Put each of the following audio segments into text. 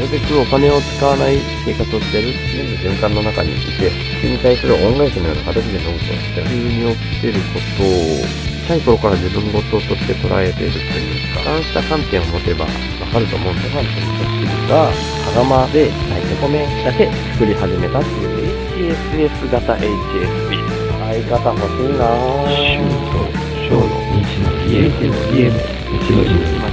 るべくお金を使わない生活をしてる、全部循環の中にいて、それに対する恩返しのような形で飲むと、普通に起きてることを、小さい頃から自分事として捉えているというか、そうした観点を持てばわかると思うんで、ファンという組織が、羽釜で炊いて米だけ作り始めたっていう HSS 型 HSP 相方欲しいなぁ週と小の日の家家の日の日今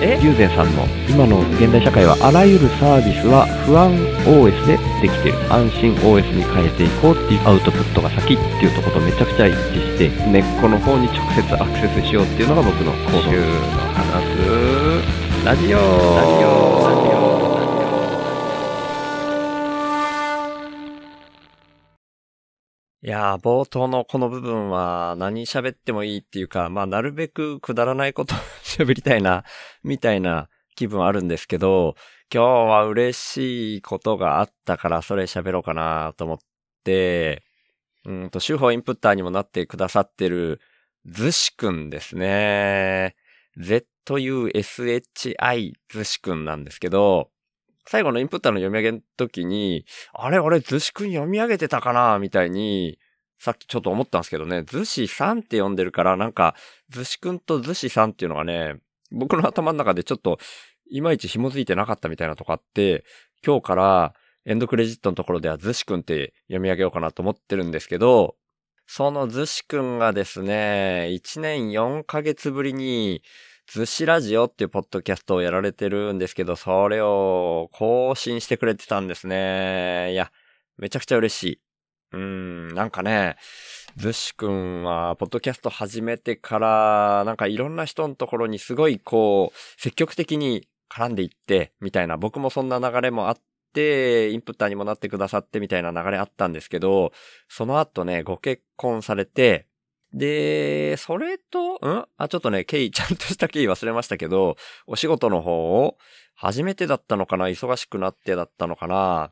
だよえ？龍禅さんの今の現代社会はあらゆるサービスは不安 OS でできている。安心 OS に変えていこうっていうアウトプットが先っていうとことめちゃくちゃ一致して根っこの方に直接アクセスしようっていうのが僕の行動。週の話。すラジオ。ラジオやー、冒頭のこの部分は何喋ってもいいっていうか、まあ、なるべくくだらないこと 喋りたいな、みたいな気分あるんですけど、今日は嬉しいことがあったからそれ喋ろうかなと思って、うんと、手法インプッターにもなってくださってる、ずしくんですね。ZUSHI ずしくんなんですけど、最後のインプッターの読み上げの時に、あれ俺、ずしくん読み上げてたかなみたいに、さっきちょっと思ったんですけどね、ずしさんって読んでるから、なんか、ずしくんとずしさんっていうのがね、僕の頭の中でちょっと、いまいち紐づいてなかったみたいなとこあって、今日からエンドクレジットのところではずしくんって読み上げようかなと思ってるんですけど、そのずしくんがですね、1年4ヶ月ぶりに、ずしラジオっていうポッドキャストをやられてるんですけど、それを更新してくれてたんですね。いや、めちゃくちゃ嬉しい。うん、なんかね、ずしくんは、ポッドキャスト始めてから、なんかいろんな人のところにすごいこう、積極的に絡んでいって、みたいな、僕もそんな流れもあって、インプッターにもなってくださってみたいな流れあったんですけど、その後ね、ご結婚されて、で、それと、ん？あ、ちょっとね、経緯、ちゃんとした経緯忘れましたけど、お仕事の方を、初めてだったのかな忙しくなってだったのかな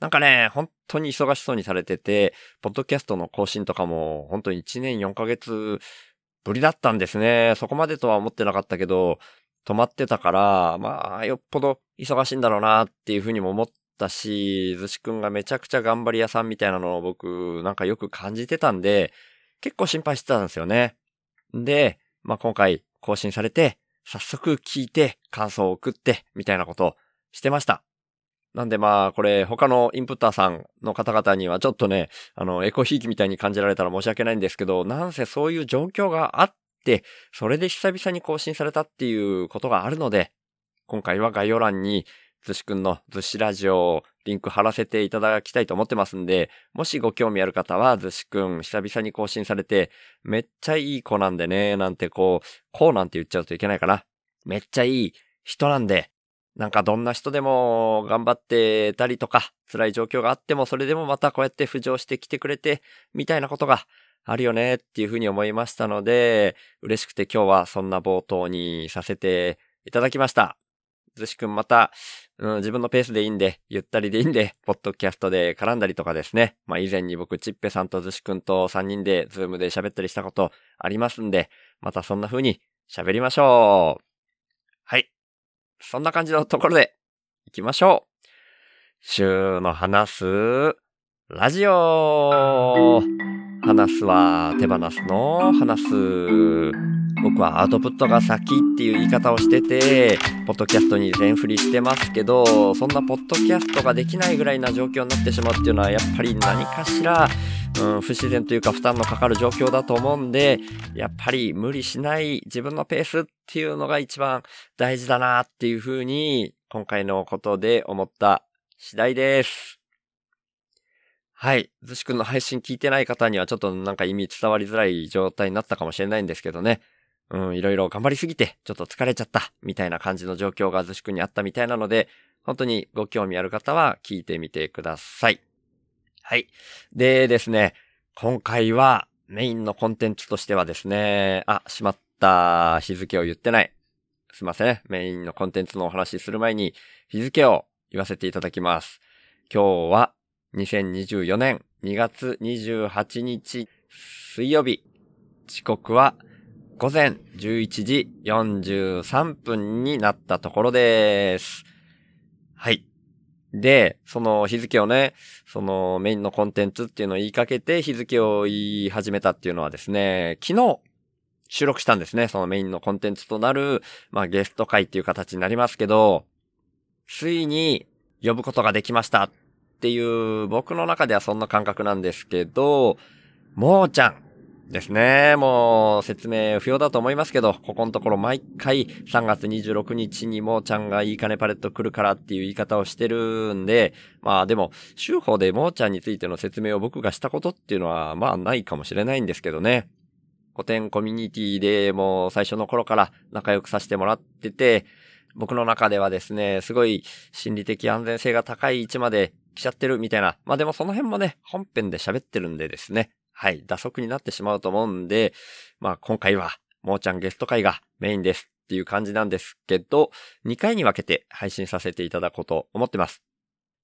なんかね、本当に忙しそうにされてて、ポッドキャストの更新とかも、本当に1年4ヶ月ぶりだったんですね。そこまでとは思ってなかったけど、止まってたから、まあ、よっぽど忙しいんだろうなっていうふうにも思ったし、ずしくんがめちゃくちゃ頑張り屋さんみたいなのを僕、なんかよく感じてたんで、結構心配してたんですよね。で、まあ今回更新されて、早速聞いて、感想を送って、みたいなことをしてました。なんでまあ、これ他のインプッターさんの方々にはちょっとね、あの、エコひいきみたいに感じられたら申し訳ないんですけど、なんせそういう状況があって、それで久々に更新されたっていうことがあるので、今回は概要欄に、ずしくんのずしラジオリンク貼らせていただきたいと思ってますんで、もしご興味ある方は、ずしくん久々に更新されて、めっちゃいい子なんでね、なんてこう、こうなんて言っちゃうといけないかな。めっちゃいい人なんで、なんかどんな人でも頑張ってたりとか、辛い状況があってもそれでもまたこうやって浮上してきてくれて、みたいなことがあるよねっていうふうに思いましたので、嬉しくて今日はそんな冒頭にさせていただきました。ずしくんまた、うん、自分のペースでいいんで、ゆったりでいいんで、ポッドキャストで絡んだりとかですね。まあ以前に僕、ちっぺさんとずしくんと3人でズームで喋ったりしたことありますんで、またそんな風に喋りましょう。はい。そんな感じのところで、行きましょう。週の話す、ラジオ話すは手放すの話す。僕はアウトプットが先っていう言い方をしてて、ポッドキャストに全振りしてますけど、そんなポッドキャストができないぐらいな状況になってしまうっていうのは、やっぱり何かしら、うん、不自然というか負担のかかる状況だと思うんで、やっぱり無理しない自分のペースっていうのが一番大事だなっていうふうに、今回のことで思った次第です。はい。ずしくんの配信聞いてない方にはちょっとなんか意味伝わりづらい状態になったかもしれないんですけどね。うん、いろいろ頑張りすぎて、ちょっと疲れちゃった、みたいな感じの状況がずしくんにあったみたいなので、本当にご興味ある方は聞いてみてください。はい。でですね、今回はメインのコンテンツとしてはですね、あ、しまった日付を言ってない。すいません。メインのコンテンツのお話しする前に日付を言わせていただきます。今日は2024年2月28日水曜日。時刻は午前11時43分になったところです。はい。で、その日付をね、そのメインのコンテンツっていうのを言いかけて日付を言い始めたっていうのはですね、昨日収録したんですね。そのメインのコンテンツとなる、まあゲスト会っていう形になりますけど、ついに呼ぶことができましたっていう僕の中ではそんな感覚なんですけど、もーちゃんですね。もう説明不要だと思いますけど、ここのところ毎回3月26日にもーちゃんがいい金パレット来るからっていう言い方をしてるんで、まあでも、週報でもーちゃんについての説明を僕がしたことっていうのはまあないかもしれないんですけどね。古典コミュニティでもう最初の頃から仲良くさせてもらってて、僕の中ではですね、すごい心理的安全性が高い位置まで来ちゃってるみたいな。まあでもその辺もね、本編で喋ってるんでですね。はい、打足になってしまうと思うんで、まあ今回は、もーちゃんゲスト会がメインですっていう感じなんですけど、2回に分けて配信させていただこうと思ってます。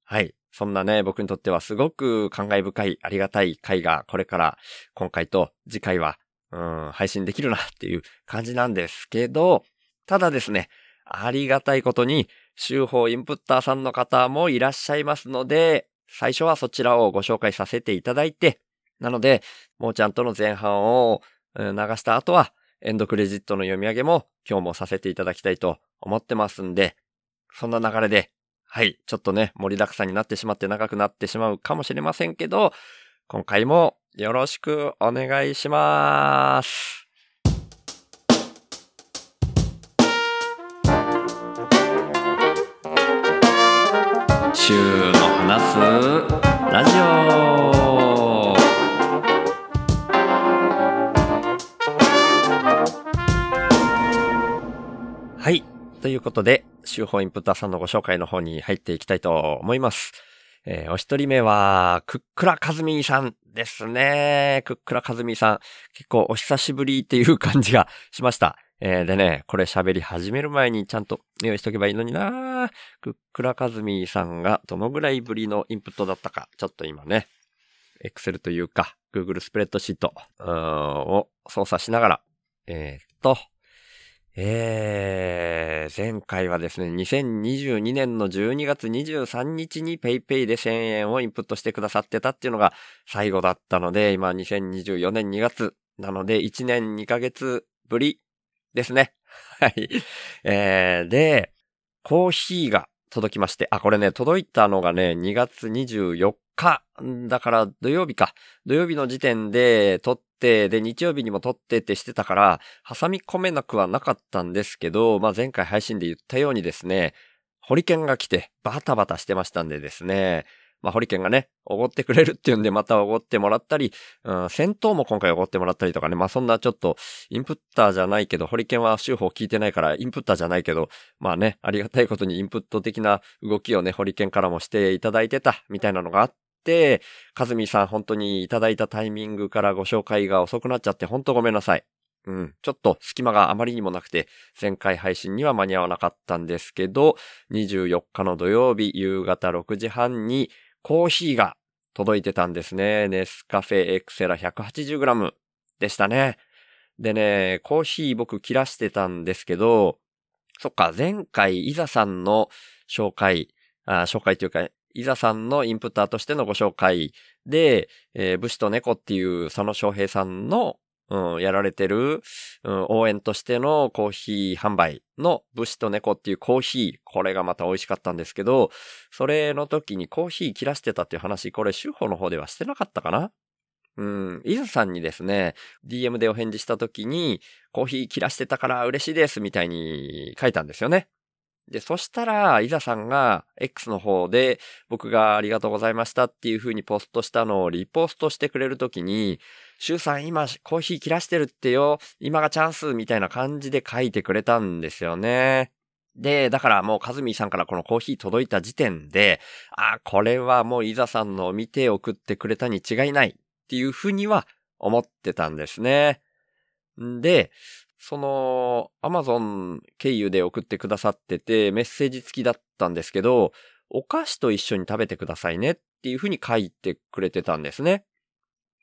はい。そんなね、僕にとってはすごく感慨深い、ありがたい回が、これから、今回と次回は、うん、配信できるなっていう感じなんですけど、ただですね、ありがたいことに、週報インプッターさんの方もいらっしゃいますので、最初はそちらをご紹介させていただいて、なので、もーちゃんとの前半を流した後は、エンドクレジットの読み上げも今日もさせていただきたいと思ってますんで、そんな流れで、はい、ちょっとね、盛りだくさんになってしまって長くなってしまうかもしれませんけど、今回もよろしくお願いします。週の話すラジオはい。ということで、週報インプッターさんのご紹介の方に入っていきたいと思います。えーお一人目は、クックラカズミさんですね。クックラカズミさん。結構お久しぶりっていう感じがしました。えーでね、これ喋り始める前にちゃんと用意しとけばいいのになクックラカズミさんがどのぐらいぶりのインプットだったか、ちょっと今ね、エクセルというか、Google スプレッドシートを操作しながら、えーっと、えー、前回はですね、2022年の12月23日に PayPay で1000円をインプットしてくださってたっていうのが最後だったので、今2024年2月なので1年2ヶ月ぶりですね。はい。えー、で、コーヒーが届きまして、あ、これね、届いたのがね、2月24日。だから土曜日か。土曜日の時点で撮って、で、日曜日にも撮ってってしてたから、挟み込めなくはなかったんですけど、まあ、前回配信で言ったようにですね、ホリケンが来てバタバタしてましたんでですね、まあ、ホリケンがね、おごってくれるっていうんでまたおごってもらったり、うん、戦闘も今回おごってもらったりとかね、まあ、そんなちょっと、インプッターじゃないけど、ホリケンは週報聞いてないから、インプッターじゃないけど、まあね、ありがたいことにインプット的な動きをね、ホリケンからもしていただいてた、みたいなのがあって、カズミさん本当にいただいたタイミングからご紹介が遅くなっちゃって、本当ごめんなさい。うん。ちょっと隙間があまりにもなくて、前回配信には間に合わなかったんですけど、24日の土曜日夕方6時半にコーヒーが届いてたんですね。ネスカフェエクセラ 180g でしたね。でね、コーヒー僕切らしてたんですけど、そっか、前回、イザさんの紹介、あ紹介というか、イザさんのインプッターとしてのご紹介で、えー武士と猫っていう佐野翔平さんのうん、やられてる、うん、応援としてのコーヒー販売の武士と猫っていうコーヒー、これがまた美味しかったんですけど、それの時にコーヒー切らしてたっていう話、これ、修法の方ではしてなかったかな？うん、伊豆さんにですね、DM でお返事した時に、コーヒー切らしてたから嬉しいですみたいに書いたんですよね。で、そしたら、伊沢さんが X の方で僕がありがとうございましたっていう風にポストしたのをリポストしてくれるときに、シュウさん今コーヒー切らしてるってよ、今がチャンスみたいな感じで書いてくれたんですよね。で、だからもうカズミさんからこのコーヒー届いた時点で、あ、これはもう伊沢さんの見て送ってくれたに違いないっていう風には思ってたんですね。んで、その、アマゾン経由で送ってくださってて、メッセージ付きだったんですけど、お菓子と一緒に食べてくださいねっていう風に書いてくれてたんですね。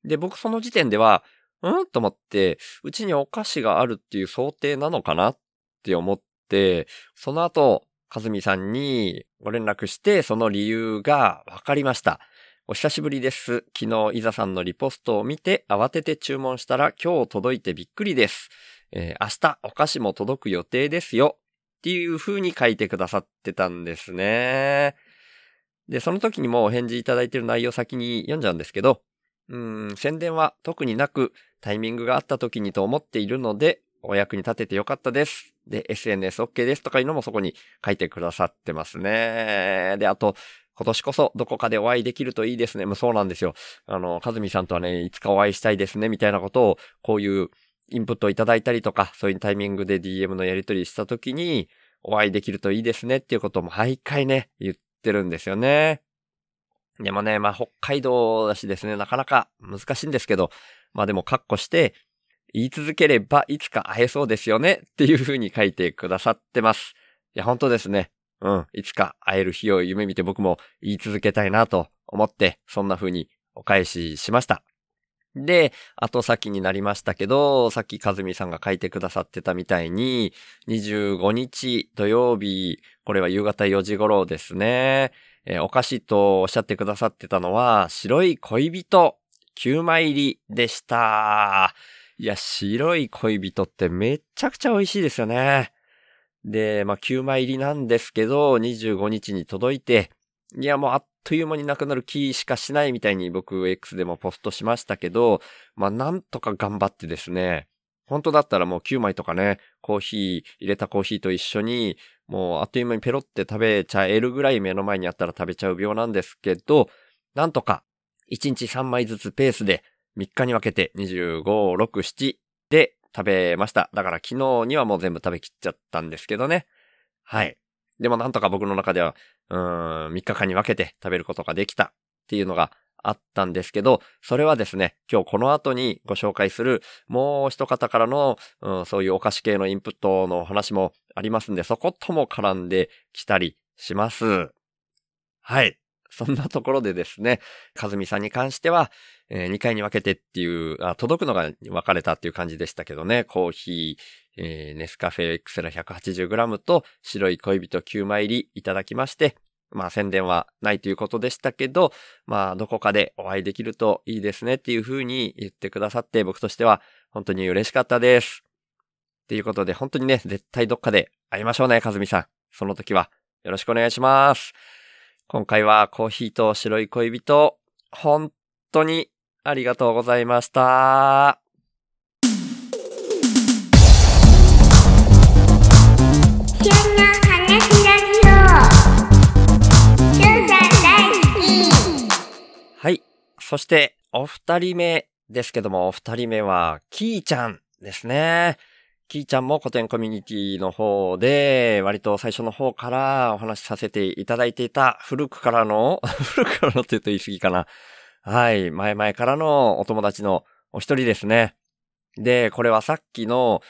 で、僕その時点では、うんと思って、うちにお菓子があるっていう想定なのかなって思って、その後、かずみさんにご連絡して、その理由が分かりました。お久しぶりです。昨日、伊沢さんのリポストを見て、慌てて注文したら今日届いてびっくりです。えー明日お菓子も届く予定ですよ。っていう風に書いてくださってたんですね。で、その時にもお返事いただいてる内容先に読んじゃうんですけど、うん、宣伝は特になくタイミングがあった時にと思っているので、お役に立ててよかったです。で、SNSOK ですとかいうのもそこに書いてくださってますね。で、あと、今年こそどこかでお会いできるといいですね。もうそうなんですよ。あの、かずみさんとはね、いつかお会いしたいですね、みたいなことを、こういうインプットをいただいたりとか、そういうタイミングで DM のやり取りしたときに、お会いできるといいですねっていうことも毎回ね、言ってるんですよね。でもね、まあ北海道だしですね、なかなか難しいんですけど、まあでもカッコして、言い続ければいつか会えそうですよねっていう風に書いてくださってます。いや、本当ですね。うん。いつか会える日を夢見て僕も言い続けたいなと思って、そんな風にお返ししました。で、後先になりましたけど、さっきかずみさんが書いてくださってたみたいに、25日土曜日、これは夕方4時頃ですね。えーお菓子とおっしゃってくださってたのは、白い恋人9枚入りでした。いや、白い恋人ってめちゃくちゃ美味しいですよね。で、まあ、9枚入りなんですけど、25日に届いて、いや、もうあっという間になくなる気しかしないみたいに僕 X でもポストしましたけど、まあ、なんとか頑張ってですね、本当だったらもう9枚とかね、コーヒー、入れたコーヒーと一緒に、もうあっという間にペロって食べちゃえるぐらい目の前にあったら食べちゃう病なんですけど、なんとか1日3枚ずつペースで3日に分けて25、6、7で食べました。だから昨日にはもう全部食べきっちゃったんですけどね。はい。でもなんとか僕の中では、うーん、3日間に分けて食べることができたっていうのがあったんですけど、それはですね、今日この後にご紹介するもう一方からの、うん、そういうお菓子系のインプットの話もありますんで、そことも絡んできたりします。はい。そんなところでですね、かずみさんに関しては、え2回に分けてっていうあ、届くのが分かれたっていう感じでしたけどね、コーヒー、えーネスカフェエクセラ 180g と白い恋人9枚入りいただきまして、まあ宣伝はないということでしたけど、まあどこかでお会いできるといいですねっていう風に言ってくださって僕としては本当に嬉しかったです。っていうことで本当にね、絶対どっかで会いましょうね、かずみさん。その時はよろしくお願いします。今回はコーヒーと白い恋人、本当にありがとうございました。はい。そして、お二人目ですけども、お二人目は、キーちゃんですね。キーちゃんも古典コミュニティの方で、割と最初の方からお話しさせていただいていた、古くからの、古くからのって言うと言い過ぎかな。はい。前々からのお友達のお一人ですね。で、これはさっきの、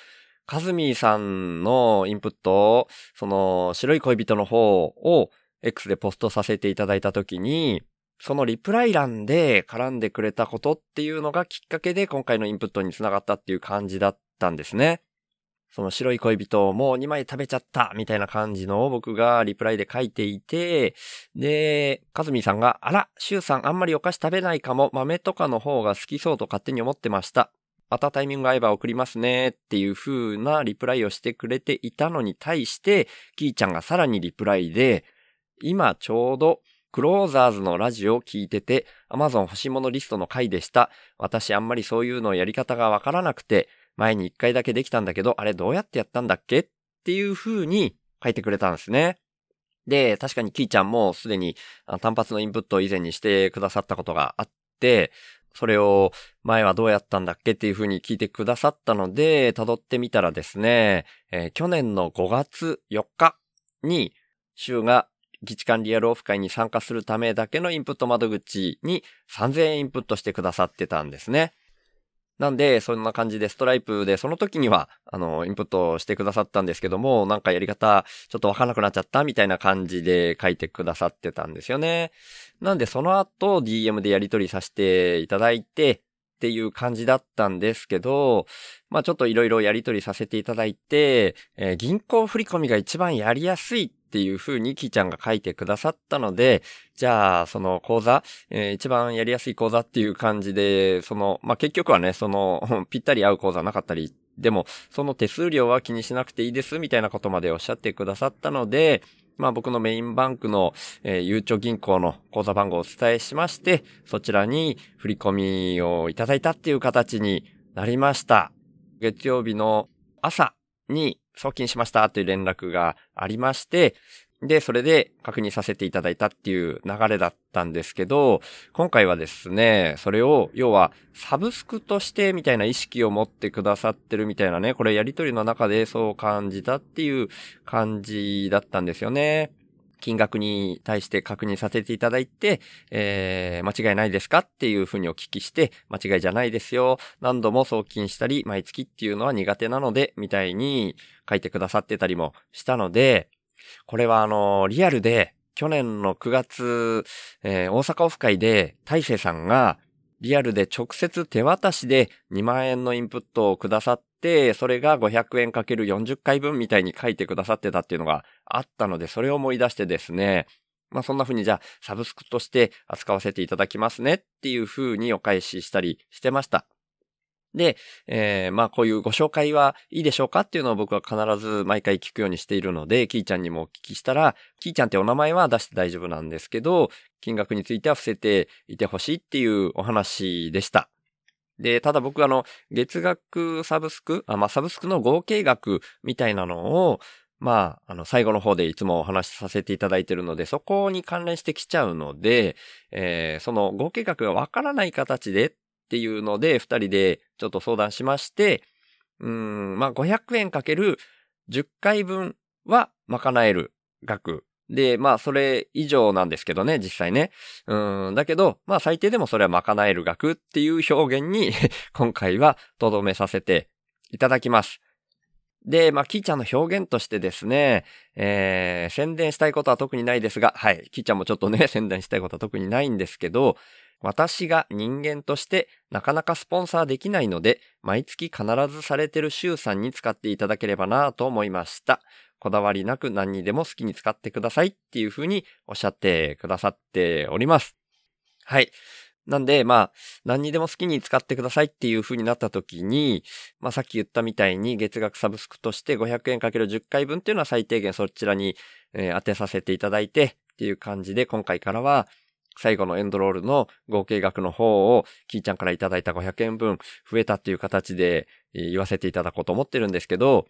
カズミーさんのインプットを、その、白い恋人の方を X でポストさせていただいたときに、そのリプライ欄で絡んでくれたことっていうのがきっかけで今回のインプットにつながったっていう感じだったんですね。その白い恋人をもう2枚食べちゃったみたいな感じのを僕がリプライで書いていて、で、カズミさんが、あら、シュウさんあんまりお菓子食べないかも、豆とかの方が好きそうと勝手に思ってました。またタイミング合えば送りますねっていう風なリプライをしてくれていたのに対して、キーちゃんがさらにリプライで、今ちょうどクローザーズのラジオを聞いてて、Amazon 欲しいものリストの回でした。私あんまりそういうのやり方がわからなくて、前に一回だけできたんだけど、あれどうやってやったんだっけっていう風に書いてくれたんですね。で、確かにキーちゃんもすでに単発のインプットを以前にしてくださったことがあって、それを前はどうやったんだっけっていうふうに聞いてくださったので、辿ってみたらですね、えー去年の5月4日に、週が議事官リアルオフ会に参加するためだけのインプット窓口に3000円インプットしてくださってたんですね。なんで、そんな感じでストライプで、その時には、あの、インプットしてくださったんですけども、なんかやり方、ちょっとわからなくなっちゃったみたいな感じで書いてくださってたんですよね。なんで、その後、DM でやり取りさせていただいて、っていう感じだったんですけど、まあちょっといろいろやり取りさせていただいて、えー銀行振込が一番やりやすいっていう風にキーちゃんが書いてくださったので、じゃあ、その講座、えー一番やりやすい講座っていう感じで、その、まあ結局はね、その、ぴったり合う講座なかったり、でも、その手数料は気にしなくていいですみたいなことまでおっしゃってくださったので、まあ僕のメインバンクの、えーゆうちょ銀行の口座番号をお伝えしまして、そちらに振り込みをいただいたっていう形になりました。月曜日の朝に送金しましたという連絡がありまして、で、それで確認させていただいたっていう流れだったんですけど、今回はですね、それを、要は、サブスクとしてみたいな意識を持ってくださってるみたいなね、これやりとりの中でそう感じたっていう感じだったんですよね。金額に対して確認させていただいて、えー、間違いないですかっていうふうにお聞きして、間違いじゃないですよ。何度も送金したり、毎月っていうのは苦手なので、みたいに書いてくださってたりもしたので、これはあの、リアルで、去年の9月、えー大阪オフ会で、大勢さんが、リアルで直接手渡しで2万円のインプットをくださっ、それが500円かける40回分みたいに書いてくださってたっていうのがあったので、それを思い出してですね、まあそんな風にじゃあサブスクとして扱わせていただきますねっていう風にお返ししたりしてました。で、えーまあこういうご紹介はいいでしょうかっていうのを僕は必ず毎回聞くようにしているので、キーちゃんにもお聞きしたら、キーちゃんってお名前は出して大丈夫なんですけど、金額については伏せていてほしいっていうお話でした。で、ただ僕あの、月額サブスク、あ、まあ、サブスクの合計額みたいなのを、まあ、あの、最後の方でいつもお話しさせていただいているので、そこに関連してきちゃうので、えーその合計額がわからない形でっていうので、二人でちょっと相談しまして、うん、まあ、500円かける10回分は賄える額。で、まあ、それ以上なんですけどね、実際ね。うん、だけど、まあ、最低でもそれは賄える額っていう表現に、今回はとどめさせていただきます。で、まあ、キーちゃんの表現としてですね、えー、宣伝したいことは特にないですが、はい、キーちゃんもちょっとね、宣伝したいことは特にないんですけど、私が人間としてなかなかスポンサーできないので、毎月必ずされてる週さんに使っていただければなと思いました。こだわりなく何にでも好きに使ってくださいっていうふうにおっしゃってくださっております。はい。なんで、まあ、何にでも好きに使ってくださいっていう風になった時に、まあさっき言ったみたいに月額サブスクとして500円かける10回分っていうのは最低限そちらに、えー当てさせていただいてっていう感じで今回からは最後のエンドロールの合計額の方をキーちゃんからいただいた500円分増えたっていう形で言わせていただこうと思ってるんですけど、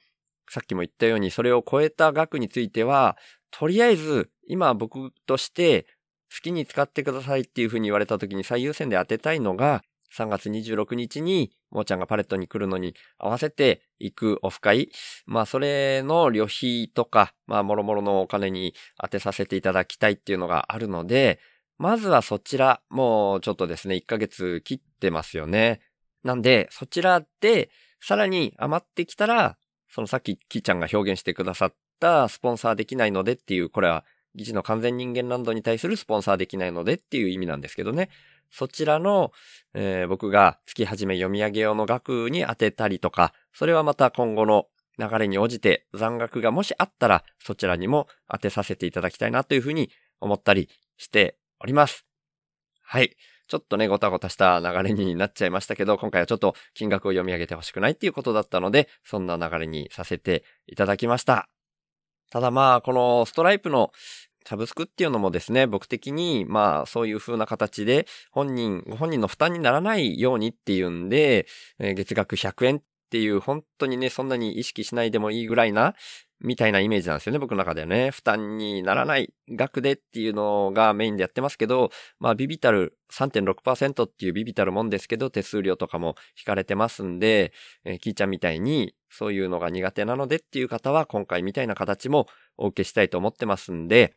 さっきも言ったようにそれを超えた額については、とりあえず今僕として好きに使ってくださいっていう風に言われた時に最優先で当てたいのが、3月26日に、もーちゃんがパレットに来るのに合わせて行くオフ会。まあ、それの旅費とか、まあ、もろもろのお金に当てさせていただきたいっていうのがあるので、まずはそちら、もうちょっとですね、1ヶ月切ってますよね。なんで、そちらで、さらに余ってきたら、そのさっきキーちゃんが表現してくださったスポンサーできないのでっていう、これは議事の完全人間ランドに対するスポンサーできないのでっていう意味なんですけどね。そちらの、えー僕が月始め読み上げ用の額に当てたりとか、それはまた今後の流れに応じて残額がもしあったら、そちらにも当てさせていただきたいなというふうに思ったりしております。はい。ちょっとね、ごたごたした流れになっちゃいましたけど、今回はちょっと金額を読み上げてほしくないっていうことだったので、そんな流れにさせていただきました。ただまあ、このストライプのサブスクっていうのもですね、僕的に、まあ、そういう風な形で、本人、ご本人の負担にならないようにっていうんで、月額100円っていう、本当にね、そんなに意識しないでもいいぐらいな、みたいなイメージなんですよね、僕の中ではね。負担にならない額でっていうのがメインでやってますけど、まあ、ビビたる3.6%っていうビビたるもんですけど、手数料とかも引かれてますんで、えーキーちゃんみたいに、そういうのが苦手なのでっていう方は、今回みたいな形もお受けしたいと思ってますんで、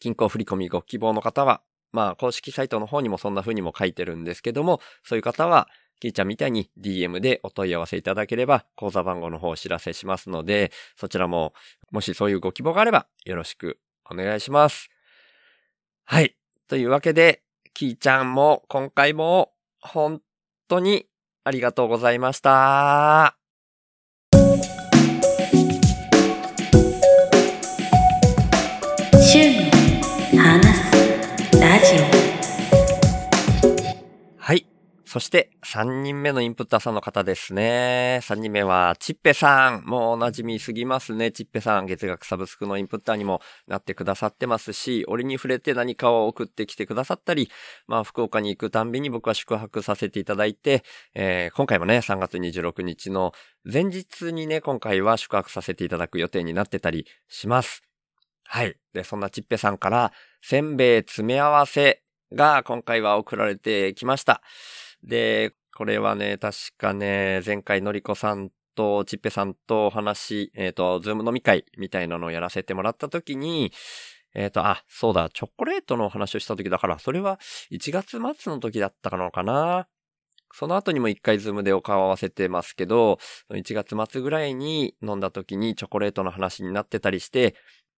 金庫振込ご希望の方は、まあ、公式サイトの方にもそんな風にも書いてるんですけども、そういう方は、キーちゃんみたいに DM でお問い合わせいただければ、口座番号の方をお知らせしますので、そちらも、もしそういうご希望があれば、よろしくお願いします。はい。というわけで、キーちゃんも今回も本当にありがとうございました。週の話すラジはい。そして、3人目のインプッターさんの方ですね。3人目は、ちっぺさん。もうお馴染みすぎますね。ちっぺさん。月額サブスクのインプッターにもなってくださってますし、折に触れて何かを送ってきてくださったり、まあ、福岡に行くたんびに僕は宿泊させていただいて、えー今回もね、3月26日の前日にね、今回は宿泊させていただく予定になってたりします。はい。で、そんなちっぺさんから、せんべい詰め合わせが今回は送られてきました。で、これはね、確かね、前回のりこさんとちっぺさんとお話、えっ、と、ズーム飲み会みたいなのをやらせてもらった時に、えっ、と、あ、そうだ、チョコレートのお話をした時だから、それは1月末の時だったのかな。その後にも一回ズームでお顔合わせてますけど、1月末ぐらいに飲んだ時にチョコレートの話になってたりして、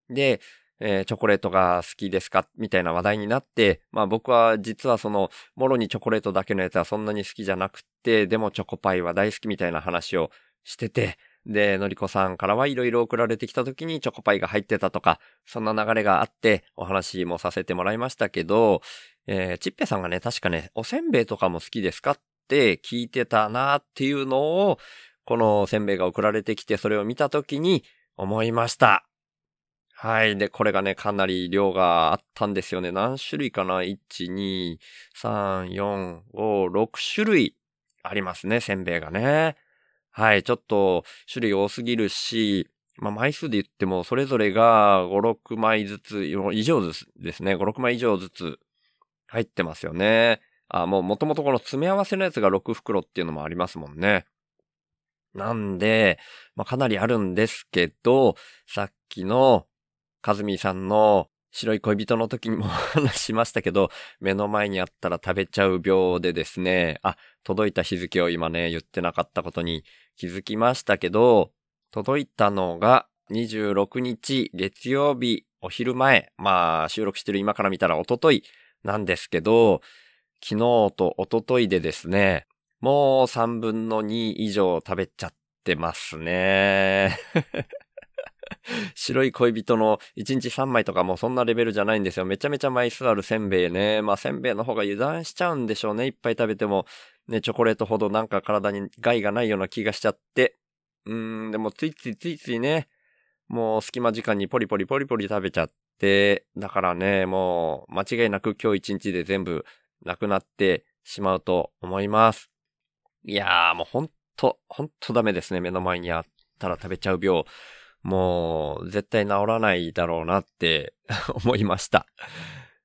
で、えーチョコレートが好きですか？みたいな話題になって、まあ僕は実はその、もろにチョコレートだけのやつはそんなに好きじゃなくて、でもチョコパイは大好きみたいな話をしてて、で、のりこさんからはいろいろ送られてきた時にチョコパイが入ってたとか、そんな流れがあってお話もさせてもらいましたけど、えーちっぺさんがね、確かね、おせんべいとかも好きですかって聞いてたなっていうのを、このせんべいが送られてきてそれを見た時に思いました。はい。で、これがね、かなり量があったんですよね。何種類かな ?1、2、3、4、5、6種類ありますね、せんべいがね。はい。ちょっと種類多すぎるし、まあ、枚数で言っても、それぞれが5、6枚ずつ、以上ずつですね。5、6枚以上ずつ入ってますよね。あ、もう元々この詰め合わせのやつが6袋っていうのもありますもんね。なんで、まあ、かなりあるんですけど、さっきの、かずみさんの白い恋人の時にも 話しましたけど、目の前にあったら食べちゃう病でですね、あ、届いた日付を今ね、言ってなかったことに気づきましたけど、届いたのが26日月曜日お昼前、まあ収録してる今から見たら一昨日なんですけど、昨日と一昨日でですね、もう3分の2以上食べちゃってますね。白い恋人の1日3枚とかもそんなレベルじゃないんですよ。めちゃめちゃ枚数あるせんべいね。まあせんべいの方が油断しちゃうんでしょうね。いっぱい食べても。ね、チョコレートほどなんか体に害がないような気がしちゃって。うーん、でもついついついついね、もう隙間時間にポリポリポリポリ食べちゃって、だからね、もう間違いなく今日1日で全部なくなってしまうと思います。いやーもうほんと、ほんとダメですね。目の前にあったら食べちゃう病。もう絶対治らないだろうなって 思いました。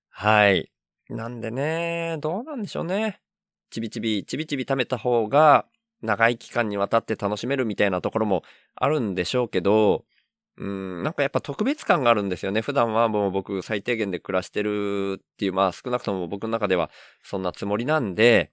はい。なんでね、どうなんでしょうね。ちびちび、ちびちび食べた方が長い期間にわたって楽しめるみたいなところもあるんでしょうけど、うん、なんかやっぱ特別感があるんですよね。普段はもう僕最低限で暮らしてるっていう、まあ少なくとも僕の中ではそんなつもりなんで、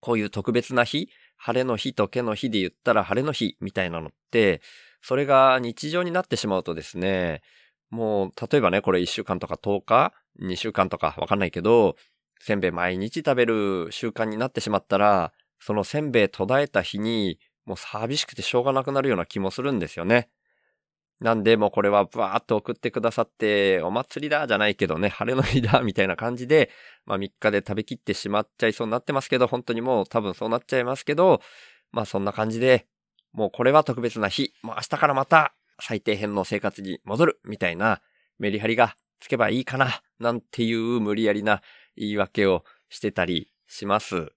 こういう特別な日、晴れの日と毛の日で言ったら晴れの日みたいなのって、それが日常になってしまうとですね、もう、例えばね、これ1週間とか10日 ?2 週間とかわかんないけど、せんべい毎日食べる習慣になってしまったら、そのせんべい途絶えた日に、もう寂しくてしょうがなくなるような気もするんですよね。なんで、もうこれはバーっと送ってくださって、お祭りだじゃないけどね、晴れの日だみたいな感じで、まあ3日で食べきってしまっちゃいそうになってますけど、本当にもう多分そうなっちゃいますけど、まあそんな感じで、もうこれは特別な日、もう明日からまた最低限の生活に戻るみたいなメリハリがつけばいいかな、なんていう無理やりな言い訳をしてたりします。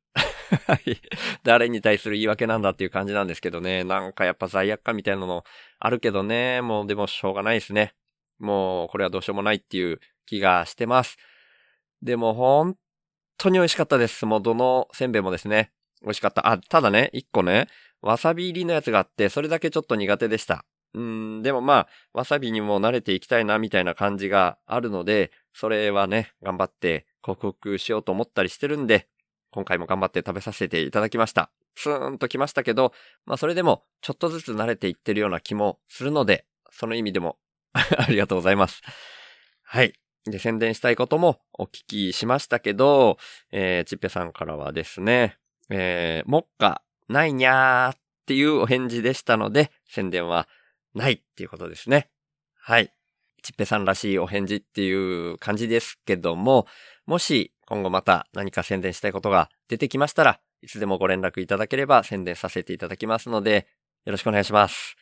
はい。誰に対する言い訳なんだっていう感じなんですけどね。なんかやっぱ罪悪感みたいなのあるけどね。もうでもしょうがないですね。もうこれはどうしようもないっていう気がしてます。でも本当に美味しかったです。もうどのせんべいもですね。美味しかった。あ、ただね、一個ね、わさび入りのやつがあって、それだけちょっと苦手でした。うん、でもまあ、わさびにも慣れていきたいなみたいな感じがあるので、それはね、頑張って克服しようと思ったりしてるんで、今回も頑張って食べさせていただきました。スーンときましたけど、まあそれでもちょっとずつ慣れていってるような気もするので、その意味でも ありがとうございます。はい。で、宣伝したいこともお聞きしましたけど、えー、ちっぺさんからはですね、えー、もっか、ないにゃーっていうお返事でしたので、宣伝はないっていうことですね。はい。ちっぺさんらしいお返事っていう感じですけども、もし今後また何か宣伝したいことが出てきましたら、いつでもご連絡いただければ宣伝させていただきますので、よろしくお願いします。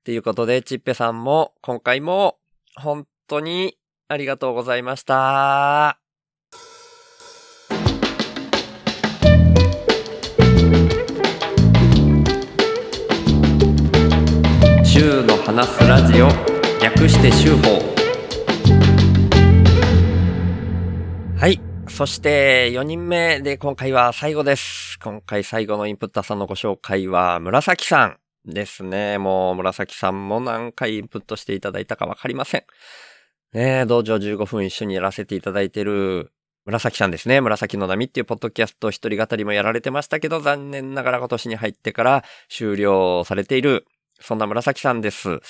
っていうことで、ちっぺさんも今回も本当にありがとうございました。週の話すラジオ略して週報はい。そして、4人目で今回は最後です。今回最後のインプッターさんのご紹介は、紫さんですね。もう、紫さんも何回インプットしていただいたかわかりません。ねえ、道場15分一緒にやらせていただいてる、紫さんですね。紫の波っていうポッドキャスト一人語りもやられてましたけど、残念ながら今年に入ってから終了されている、そんな紫さんです。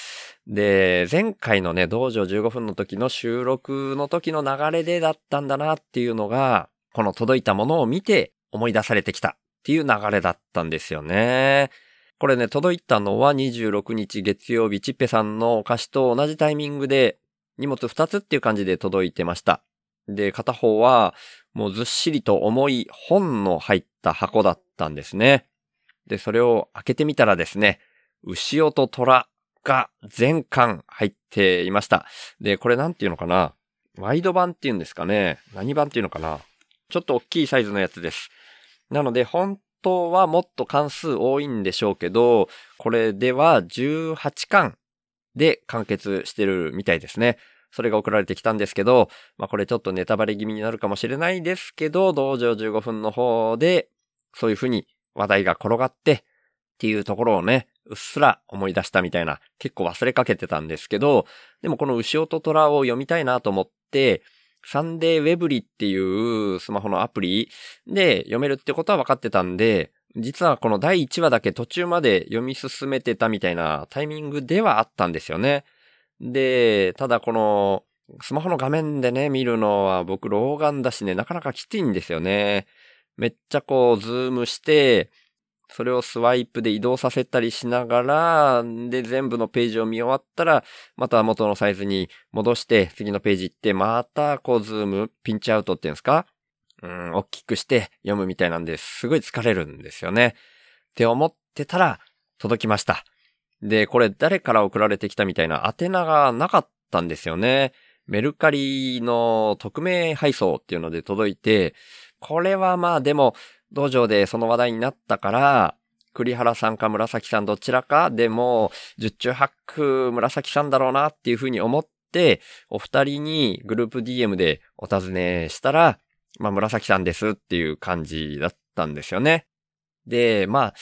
で、前回のね、道場15分の時の収録の時の流れでだったんだなっていうのが、この届いたものを見て思い出されてきたっていう流れだったんですよね。これね、届いたのは26日月曜日、ちっぺさんのお菓子と同じタイミングで荷物2つっていう感じで届いてました。で、片方はもうずっしりと重い本の入った箱だったんですね。で、それを開けてみたらですね、牛尾と虎が全巻入っていました。で、これなんていうのかな？ワイド版っていうんですかね？何版っていうのかな？ちょっと大きいサイズのやつです。なので、本当はもっと関数多いんでしょうけど、これでは18巻で完結してるみたいですね。それが送られてきたんですけど、まあこれちょっとネタバレ気味になるかもしれないですけど、道場15分の方で、そういう風に話題が転がって、っていうところをね、うっすら思い出したみたいな、結構忘れかけてたんですけど、でもこの牛音虎を読みたいなと思って、サンデーウェブリっていうスマホのアプリで読めるってことは分かってたんで、実はこの第1話だけ途中まで読み進めてたみたいなタイミングではあったんですよね。で、ただこのスマホの画面でね、見るのは僕老眼だしね、なかなかきついんですよね。めっちゃこうズームして、それをスワイプで移動させたりしながら、で、全部のページを見終わったら、また元のサイズに戻して、次のページ行って、また、こう、ズーム、ピンチアウトっていうんですか？うん、大きくして読むみたいなんで、すごい疲れるんですよね。って思ってたら、届きました。で、これ誰から送られてきたみたいな宛名がなかったんですよね。メルカリの匿名配送っていうので届いて、これはまあでも、道場でその話題になったから、栗原さんか紫さんどちらかでも、十中八九紫さんだろうなっていうふうに思って、お二人にグループ DM でお尋ねしたら、まあ紫さんですっていう感じだったんですよね。で、まあ、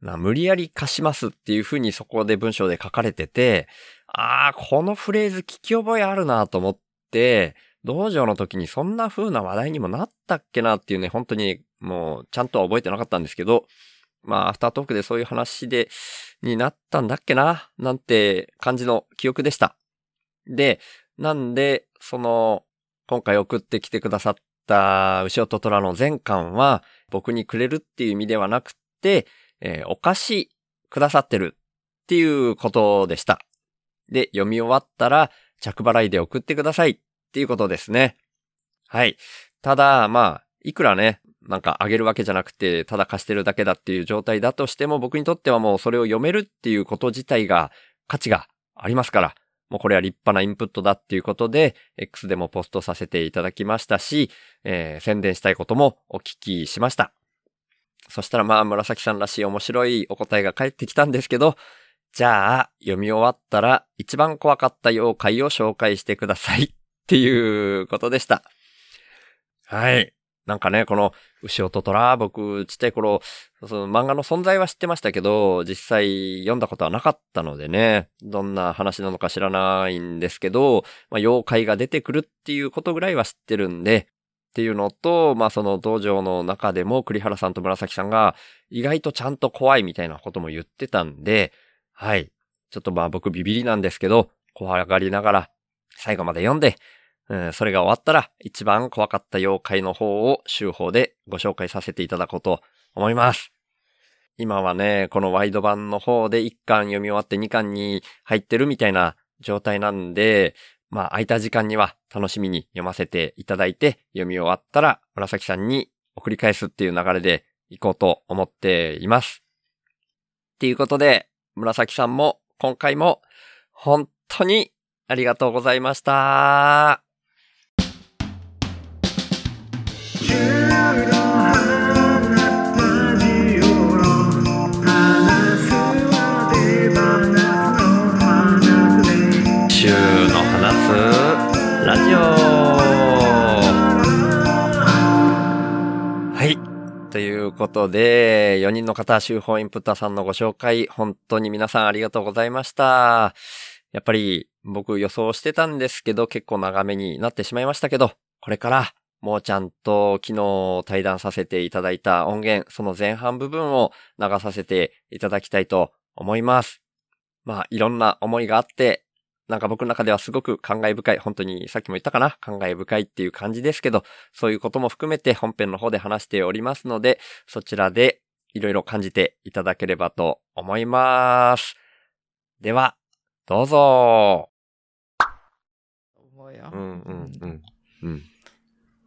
まあ無理やり貸しますっていうふうにそこで文章で書かれてて、ああ、このフレーズ聞き覚えあるなと思って、道場の時にそんな風な話題にもなったっけなっていうね、本当にもうちゃんとは覚えてなかったんですけど、まあアフタートークでそういう話で、になったんだっけななんて感じの記憶でした。で、なんで、その、今回送ってきてくださった牛尾と虎の全巻は僕にくれるっていう意味ではなくて、えーお菓子くださってるっていうことでした。で、読み終わったら、着払いで送ってくださいっていうことですね。はい。ただ、まあ、いくらね、なんかあげるわけじゃなくて、ただ貸してるだけだっていう状態だとしても、僕にとってはもうそれを読めるっていうこと自体が価値がありますから、もうこれは立派なインプットだっていうことで、X でもポストさせていただきましたし、えー宣伝したいこともお聞きしました。そしたらまあ、紫さんらしい面白いお答えが返ってきたんですけど、じゃあ、読み終わったら一番怖かった妖怪を紹介してくださいっていうことでした。はい。なんかね、この、牛音虎、僕、ちっちゃい頃、その漫画の存在は知ってましたけど、実際読んだことはなかったのでね、どんな話なのか知らないんですけど、まあ、妖怪が出てくるっていうことぐらいは知ってるんで、っていうのと、まあその道場の中でも栗原さんと紫さんが意外とちゃんと怖いみたいなことも言ってたんで、はい。ちょっとまあ僕ビビりなんですけど、怖がりながら最後まで読んで、うん、それが終わったら一番怖かった妖怪の方を週報でご紹介させていただこうと思います。今はね、このワイド版の方で1巻読み終わって2巻に入ってるみたいな状態なんで、まあ空いた時間には楽しみに読ませていただいて、読み終わったら紫さんに送り返すっていう流れで行こうと思っています。っていうことで、紫さんも今回も本当にありがとうございました。週の話すラジオはい。ということで、4人の方、週報インプッターさんのご紹介、本当に皆さんありがとうございました。やっぱり僕予想してたんですけど、結構長めになってしまいましたけど、これから、もーちゃんと昨日対談させていただいた音源、その前半部分を流させていただきたいと思います。まあ、いろんな思いがあって、なんか僕の中ではすごく感慨深い、本当にさっきも言ったかな、感慨深いっていう感じですけど、そういうことも含めて本編の方で話しておりますので、そちらでいろいろ感じていただければと思います。では、どうぞ。思うようんうんうん。うん。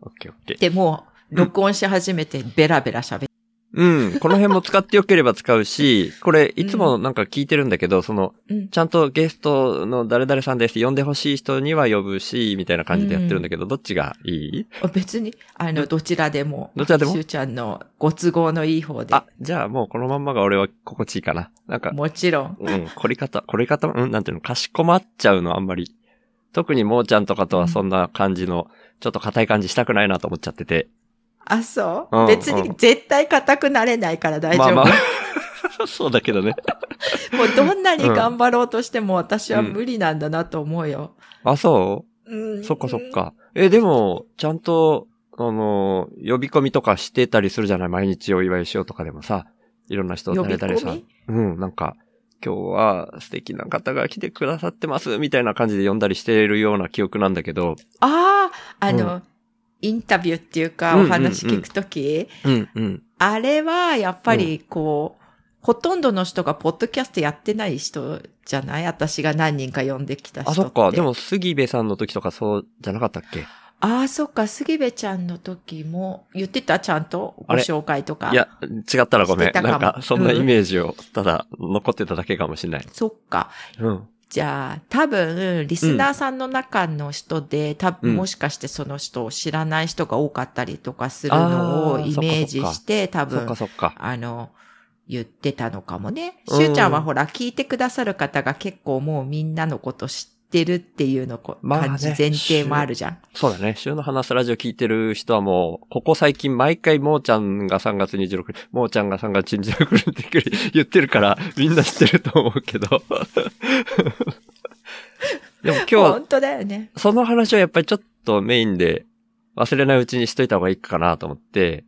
オッケーオッケー。でもう、録音し始めてベラベラ喋って。うん。この辺も使ってよければ使うし、これいつもなんか聞いてるんだけど、その、うんちゃんとゲストの誰々さんです。呼んでほしい人には呼ぶし、みたいな感じでやってるんだけど、どっちがいい？別に、あの、どち？らでも。どちらでも？しゅうちゃんのご都合のいい方で。あ、じゃあもうこのまんまが俺は心地いいかな。なんか、もちろん。うん、凝り方、凝り方、うん、なんていうの、かしこまっちゃうのあんまり。特にもーちゃんとかとはそんな感じの、ちょっと硬い感じしたくないなと思っちゃってて。あ、そう、うん別に絶対硬くなれないから大丈夫。まあまあ。そうだけどね。もうどんなに頑張ろうとしても私は無理なんだなと思うよ。あ、そう？うんそっかそっ。か。え、でも、ちゃんと、あの、呼び込みとかしてたりするじゃない？毎日お祝いしようとかでもさ、いろんな人、誰々さ。うん、なんか、今日は素敵な方が来てくださってます、みたいな感じで呼んだりしてるような記憶なんだけど、ああ、あの、うインタビューっていうか、うんうんうんお話聞くとき、うん、うん。あれはやっぱりこう、ほとんどの人がポッドキャストやってない人じゃない？私が何人か呼んできた人って。あ、そっか。でも、杉部さんの時とかそうじゃなかったっけ？ああ、そっか、杉部ちゃんの時も言ってた？ちゃんと？ご紹介とか？いや、違ったらごめん。なんか、そんなイメージを、ただ、残ってただけかもしれない。そっか。うん。じゃあ、多分、リスナーさんの中の人で、多分、うんもしかしてその人を知らない人が多かったりとかするのをイメージして、多分。あの、言ってたのかもね。うんしゅうちゃんはほら、聞いてくださる方が結構もうみんなのこと知ってるっていうのこ、まあね感じ、前提もあるじゃん。そうだね。週の話すラジオ聞いてる人はもう、ここ最近毎回もーちゃんが3月26日、もーちゃんが3月26日って言ってるから、みんな知ってると思うけど。でも今日、本当だよね。その話はやっぱりちょっとメインで忘れないうちにしといた方がいいかなと思って、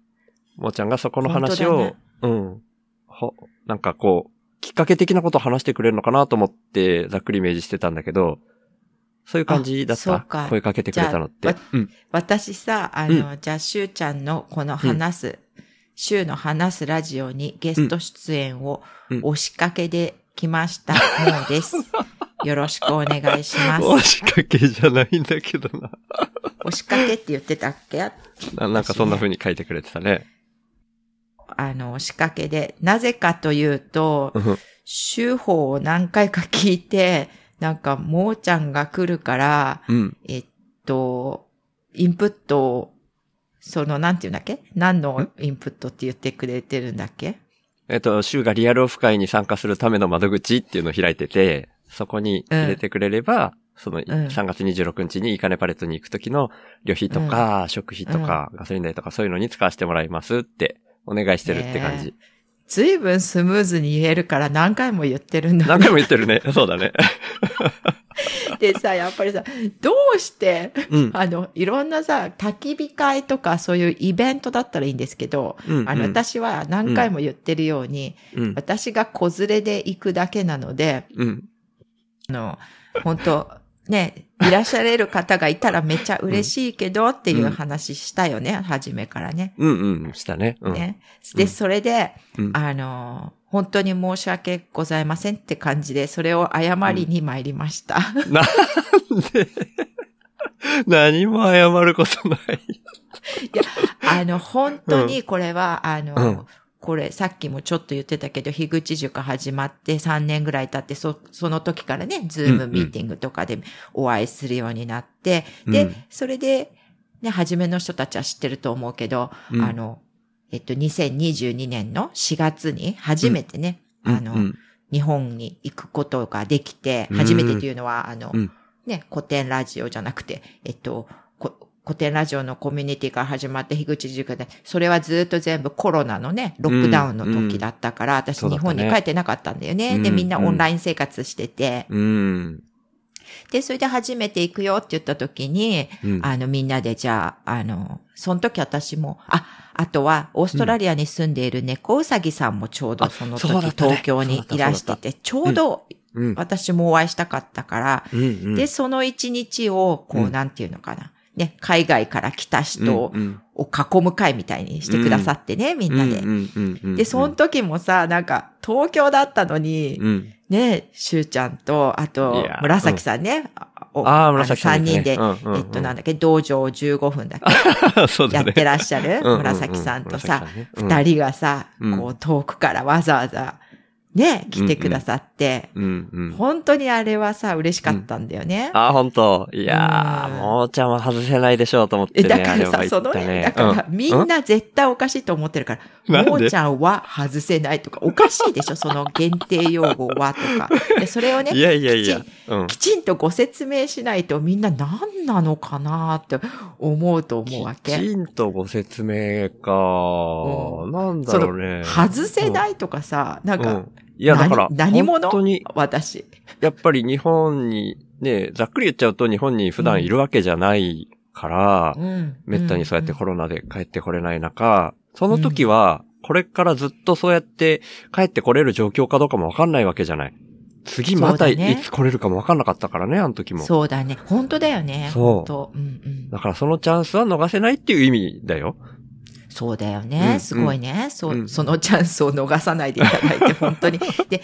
もーちゃんがそこの話を、ねうん。ほ、なんかこう、きっかけ的なことを話してくれるのかなと思って、ざっくりイメージしてたんだけど、そういう感じだった？か声かけてくれたのって。うん。私さ、あの、じゃあ、しゅうちゃんのこの話す、週の話すラジオにゲスト出演をうん押しかけできました、もうです。よろしくお願いします。押しかけじゃないんだけどな。押しかけって言ってたっけ？ななんかそんな風に書いてくれてたね。あの、押しかけで。なぜかというと、うん手法を何回か聞いて、なんか、もーちゃんが来るから、うん。えっと、インプットを、その、なんていうんだっけ？何のインプットって言ってくれてるんだっけ？えっと、週がリアルオフ会に参加するための窓口っていうのを開いてて、そこに入れてくれれば、その3月26日にイカネパレットに行く時の旅費とか、食費とか、ガソリン代とかそういうのに使わせてもらいますってお願いしてるって感じ。ずいぶんスムーズに言えるから何回も言ってるんだ何回も言ってるね。そうだね。でさ、やっぱりさ、どうして、うん。あの、いろんなさ、焚き火会とかそういうイベントだったらいいんですけど、うんあの、私は何回も言ってるように、うん。私が子連れで行くだけなので、うん。あの、本当ね、いらっしゃれる方がいたらめっちゃ嬉しいけどっていう話したよね、初めからね。うんうん。したね。うん。ね。で、うんそれで、うんあの、本当に申し訳ございませんって感じで、それを謝りに参りました。なんで？何も謝ることない。あの、本当にこれは、あの、うんこれさっきもちょっと言ってたけど、樋口塾始まって3年ぐらい経って、そ、その時からね、ズームミーティングとかでお会いするようになって、で、うん。それで、ね、初めの人たちは知ってると思うけど、うん。あの、えっと、2022年の4月に初めてね、あの、うん。日本に行くことができて、うん初めてというのは、あの、うん。ね、古典ラジオじゃなくて、えっと、こ古典ラジオのコミュニティから始まって樋口塾で、それはずっと全部コロナのね、ロックダウンの時だったから、うだったね日本に帰ってなかったんだよね。で、うんみんなオンライン生活してて、うん。で、それで初めて行くよって言った時に、うん。あの、みんなでじゃあ、あの、その時私も、あ、あとは、オーストラリアに住んでいる猫うさぎさんもちょうどその時、ね東京にいらしてて、ちょうどうん。私もお会いしたかったから、うんうん。で、その一日を、こう、うんなんていうのかな。ね、海外から来た人を囲む会みたいにしてくださってね、みんなで。うんうんうんうんで、その時もさ、なんか、東京だったのに、うん。ね、しゅうちゃんと、あいとや、紫さんね。おああ、紫さん3人で、うんうんうん。えっと、なんだっけ、道場15分だっけ、ね。ってらっしゃる？紫さんとさ、紫さんね。人がさ、うん。こう、遠くからわざわざ、ね、来てくださって、うんうん。本当にあれはさ、嬉しかったんだよね。あ、本当いやー、うんもーちゃんは外せないでしょうと思ってえ、ね。だからさ、あれは言そのね、だから、うんみんな絶対おかしいと思ってるから、もーちゃんは外せないとか、おかしいでしょ、その限定用語はとか。で、それをね、いやいやいやきち。うん。とご説明しないとみんな何なのかなって思うと思うわきけ。ちんとご説明か。うなんだろうね。外せないとかさ、なんか、うんいや、だから、何何者？本当に、私。やっぱり日本に、ね、ざっくり言っちゃうと日本に普段いるわけじゃないから、うんめったにそうやってんコロナで帰ってこれない中、その時は、これからずっとそうやって帰ってこれる状況かどうかもわかんないわけじゃない。次またいつ来れるかもわかんなかったからね、あの時も。そうだね。本当だよね。そううんうん。だからそのチャンスは逃せないっていう意味だよ。そうだようね。んすごいね。そうんう、そのチャンスを逃さないでいただいて、本当に。で、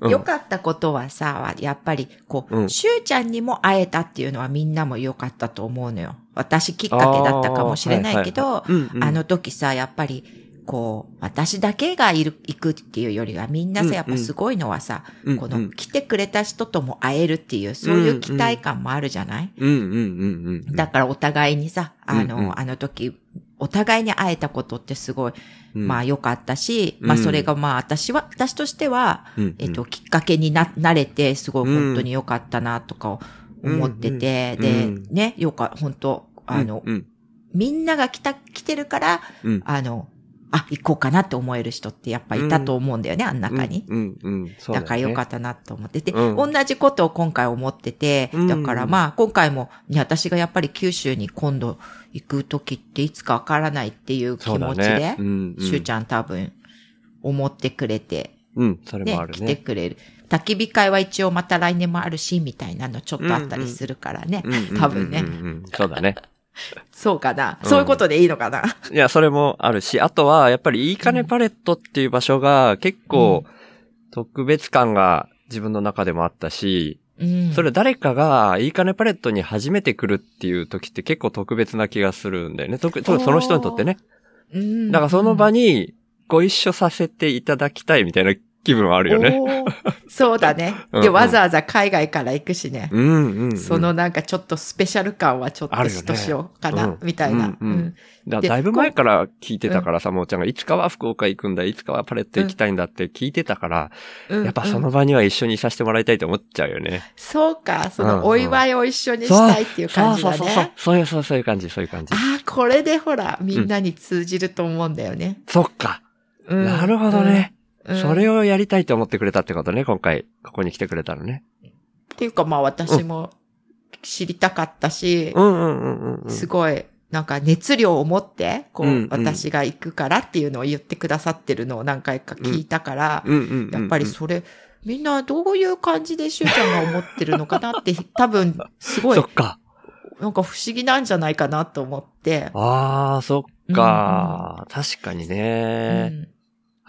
うん良かったことはさ、やっぱり、こう、うんしゅうちゃんにも会えたっていうのはみんなも良かったと思うのよ。私きっかけだったかもしれないけど、あの時さ、やっぱり、こう、私だけがいる、行くっていうよりは、みんなさ、うんうん。やっぱすごいのはさ、うんうん。この、来てくれた人とも会えるっていう、そういう期待感もあるじゃない、うんうんうんうんうん。だからお互いにさ、あの、うんうん。あの時、お互いに会えたことってすごい、うん。まあ良かったし、まあうんそれがまあ私は、私としては、うんうん。えっと、きっかけにな、なれて、すごい本当に良かったなとか思ってて、うんで、うん。ね、よか、本当あの、うん。みんなが来た、来てるから、うん。あの、あ、行こうかなって思える人ってやっぱいたと思うんだよね、あん中に。うんうんうん。そうだからよかっったなと思ってて、うん同じことを今回思ってて、うんだからまあ今回も、ね、私がやっぱり九州に今度行く時っていつかわからないっていう気持ちで、うんうん、しゅうちゃん多分思ってくれて、うん、それねもある来てね。くれる。焚き火会は一応また来年もあるし、みたいなのちょっとあったりするからね。うんうんうんうん多分ねうんうんそうだね。そうかな、うんそういうことでいいのかな。いや、それもあるし、あとは、やっぱりいい金パレットっていう場所が結構特別感が自分の中でもあったし、うんそれ誰かがいいかねパレットに初めて来るっていう時って結構特別な気がするんだよね。特その人にとってね。うんだからその場にご一緒させていただきたいみたいな気分はあるよね。そうだね。うんで、わざわざ海外から行くしね。うんうん、うん。そのなんかちょっとスペシャル感はちょっとしとしようかな、うんみたいな。うんうんうんだいぶ前から聞いてたからさ、もーちゃんがいつかは福岡行くんだ、いつかはパレット行きたいんだって聞いてたから、うんやっぱそのうん場には一緒にいさせてもらいたいと思っちゃうよね。そうか、そのお祝いを一緒にしたいっていう感じだね。そうそうそうそう。そういう、そうそういう感じ、そういう感じ。ああ、これでほら、みんなに通じると思うんだよね。そっか。うんなるほどね。うんそれをやりたいと思ってくれたってことね、今回、ここに来てくれたのね。っていうかまあ私も知りたかったし。すごい、なんか熱量を持って、こう、うんうん私が行くからっていうのを言ってくださってるのを何回か聞いたから。やっぱりそれ、みんなどういう感じでしゅうちゃんが思ってるのかなって、多分、すごいそっ、か。なんか不思議なんじゃないかなと思って。ああ、そっか。確かにうね。ん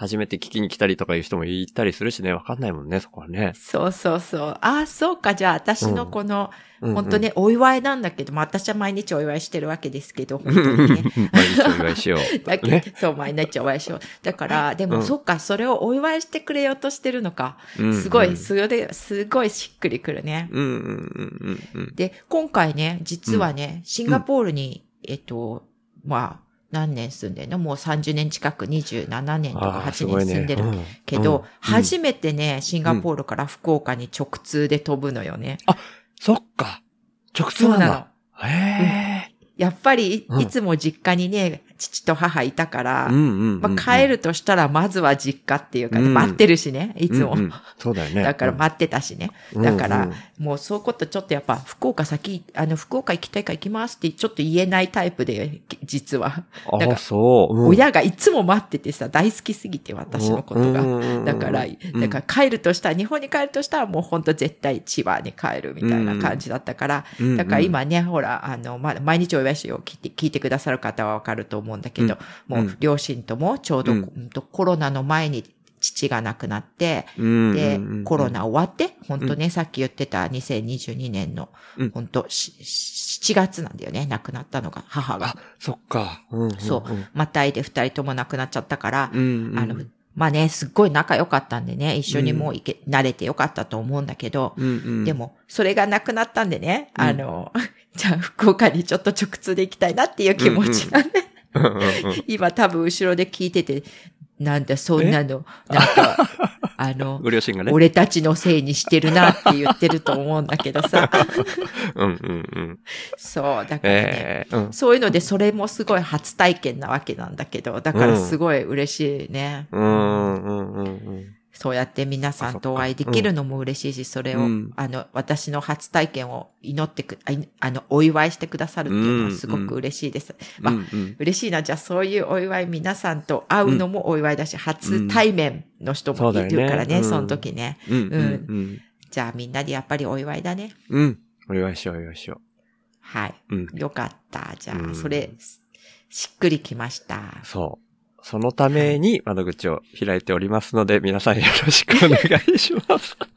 初めて聞きに来たりとかいう人もいたりするしね、わかんないもんね、そこはね。そうそうそう。ああ、そうか。じゃあ私のこの、うんうん本当。ね、お祝いなんだけど、まあ私は毎日お祝いしてるわけですけど、本当にね。毎日お祝いしよう。だけど、ねそう、毎日お祝いしよう。だから、でも、うんそっか、それをお祝いしてくれようとしてるのか。うんすごい、うんそれ、すごいしっくりくるね。うんうんうんうんうん。で、今回ね、実はね、シンガポールに、えっと、まあ、何年住んでんの？もう30年近く、27年とかあーす8ごいね年住んでる。うんけど、うん初めてね、シンガポールから福岡に直通で飛ぶのよね。そっか。直通そうなな。の。へえ。やっぱりい、うんいつも実家にね、父と母いたから。まあ、帰るとしたら、まずは実家っていうか待ってるしね、いつも。そうだよね。だから待ってたしね。うんだから、うんもうそういうことちょっとやっぱ、福岡先、あの、福岡行きたいから行きますってちょっと言えないタイプで、実は。なんかあ、そう。うん親がいつも待っててさ、大好きすぎて、私のことが。がだから、だから帰るとしたら、日本に帰るとしたらもう本当絶対千葉に帰るみたいな感じだったから、らだから、今ね、ほら、あの、まあ、毎日お祝いしよう聞いて、聞いてくださる方はわかると思うんだけど、うん。もう両親ともちょうど、コロナの前に父が亡くなって、うん。でコロナ終わって、本当ね、さっき言ってた2022年のうん、本当し7月なんだよね、亡くなったのが、母が。あ。、そっか。そう。またいで二人とも亡くなっちゃったから。あの、まあね、すっごい仲良かったんでね、一緒にもう行け、慣れてよかったと思うんだけど、でも、それがなくなったんでね、うん。あの、じゃあ福岡にちょっと直通で行きたいなっていう気持ちがね、今多分後ろで聞いてて、なんだそんなの、なんか、あの、ご両親がね。俺たちのせいにしてるなって言ってると思うんだけどさ。うんうんうん。そう、だからね。ええうん。そういうので、それもすごい初体験なわけなんだけど、だからすごい嬉しいね。うんうんうんうん。そうやって皆さんとお会いできるのも嬉しいし、それを、うんあの、私の初体験を祈ってく、あの、お祝いしてくださるっていうのはすごく嬉しいです。まあ、うんうん嬉しいな。じゃあそういうお祝い皆さんと会うのもお祝いだし、初対面の人もいるからね、そうだよねその時ね。うんうんうん。じゃあみんなでやっぱりお祝いだね。うん。お祝いしよう、お祝いしよはい。う。うん。よかった。じゃあ、うんそれ、しっくりきました。そう。そのために窓口を開いておりますので、皆さんよろしくお願いします。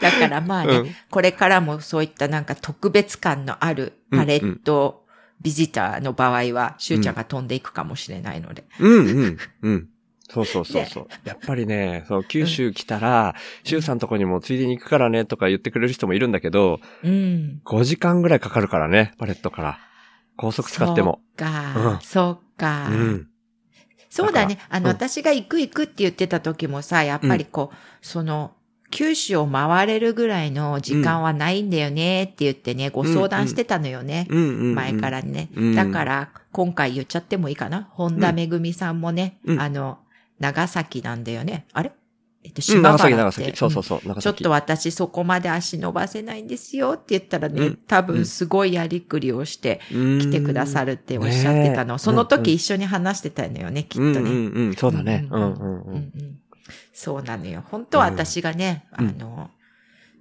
だからまあね、うんこれからもそういったなんか特別感のあるパレットビジターの場合は、しゅうちゃんが飛んでいくかもしれないので。うんうんうん。そうそうそうそう。やっぱりね、そう、九州来たら、周さんとこにもついでに行くからねとか言ってくれる人もいるんだけど、うん。5時間ぐらいかかるからね、パレットから。高速使っても。そうか、うんそうか。うん。そうだね。あの、うん私が行く行くって言ってた時もさ、やっぱりこう、その、九州を回れるぐらいの時間はないんだよねって言ってね、ご相談してたのよね。うんうんうん。前からね。うんだから、今回言っちゃってもいいかな。本田めぐみさんもね、うんあの、長崎なんだよね。あれ？えっと、うん、島長崎。長崎。そうそうそう。ちょっと私そこまで足伸ばせないんですよって言ったらね、うん多分すごいやりくりをして来てくださるるっておっしゃってたの。その時一緒に話してたのよね、きっとね。うんうんうん、そうだね。うんうんうんうんそうなのよ。本当は私がね、うんあの、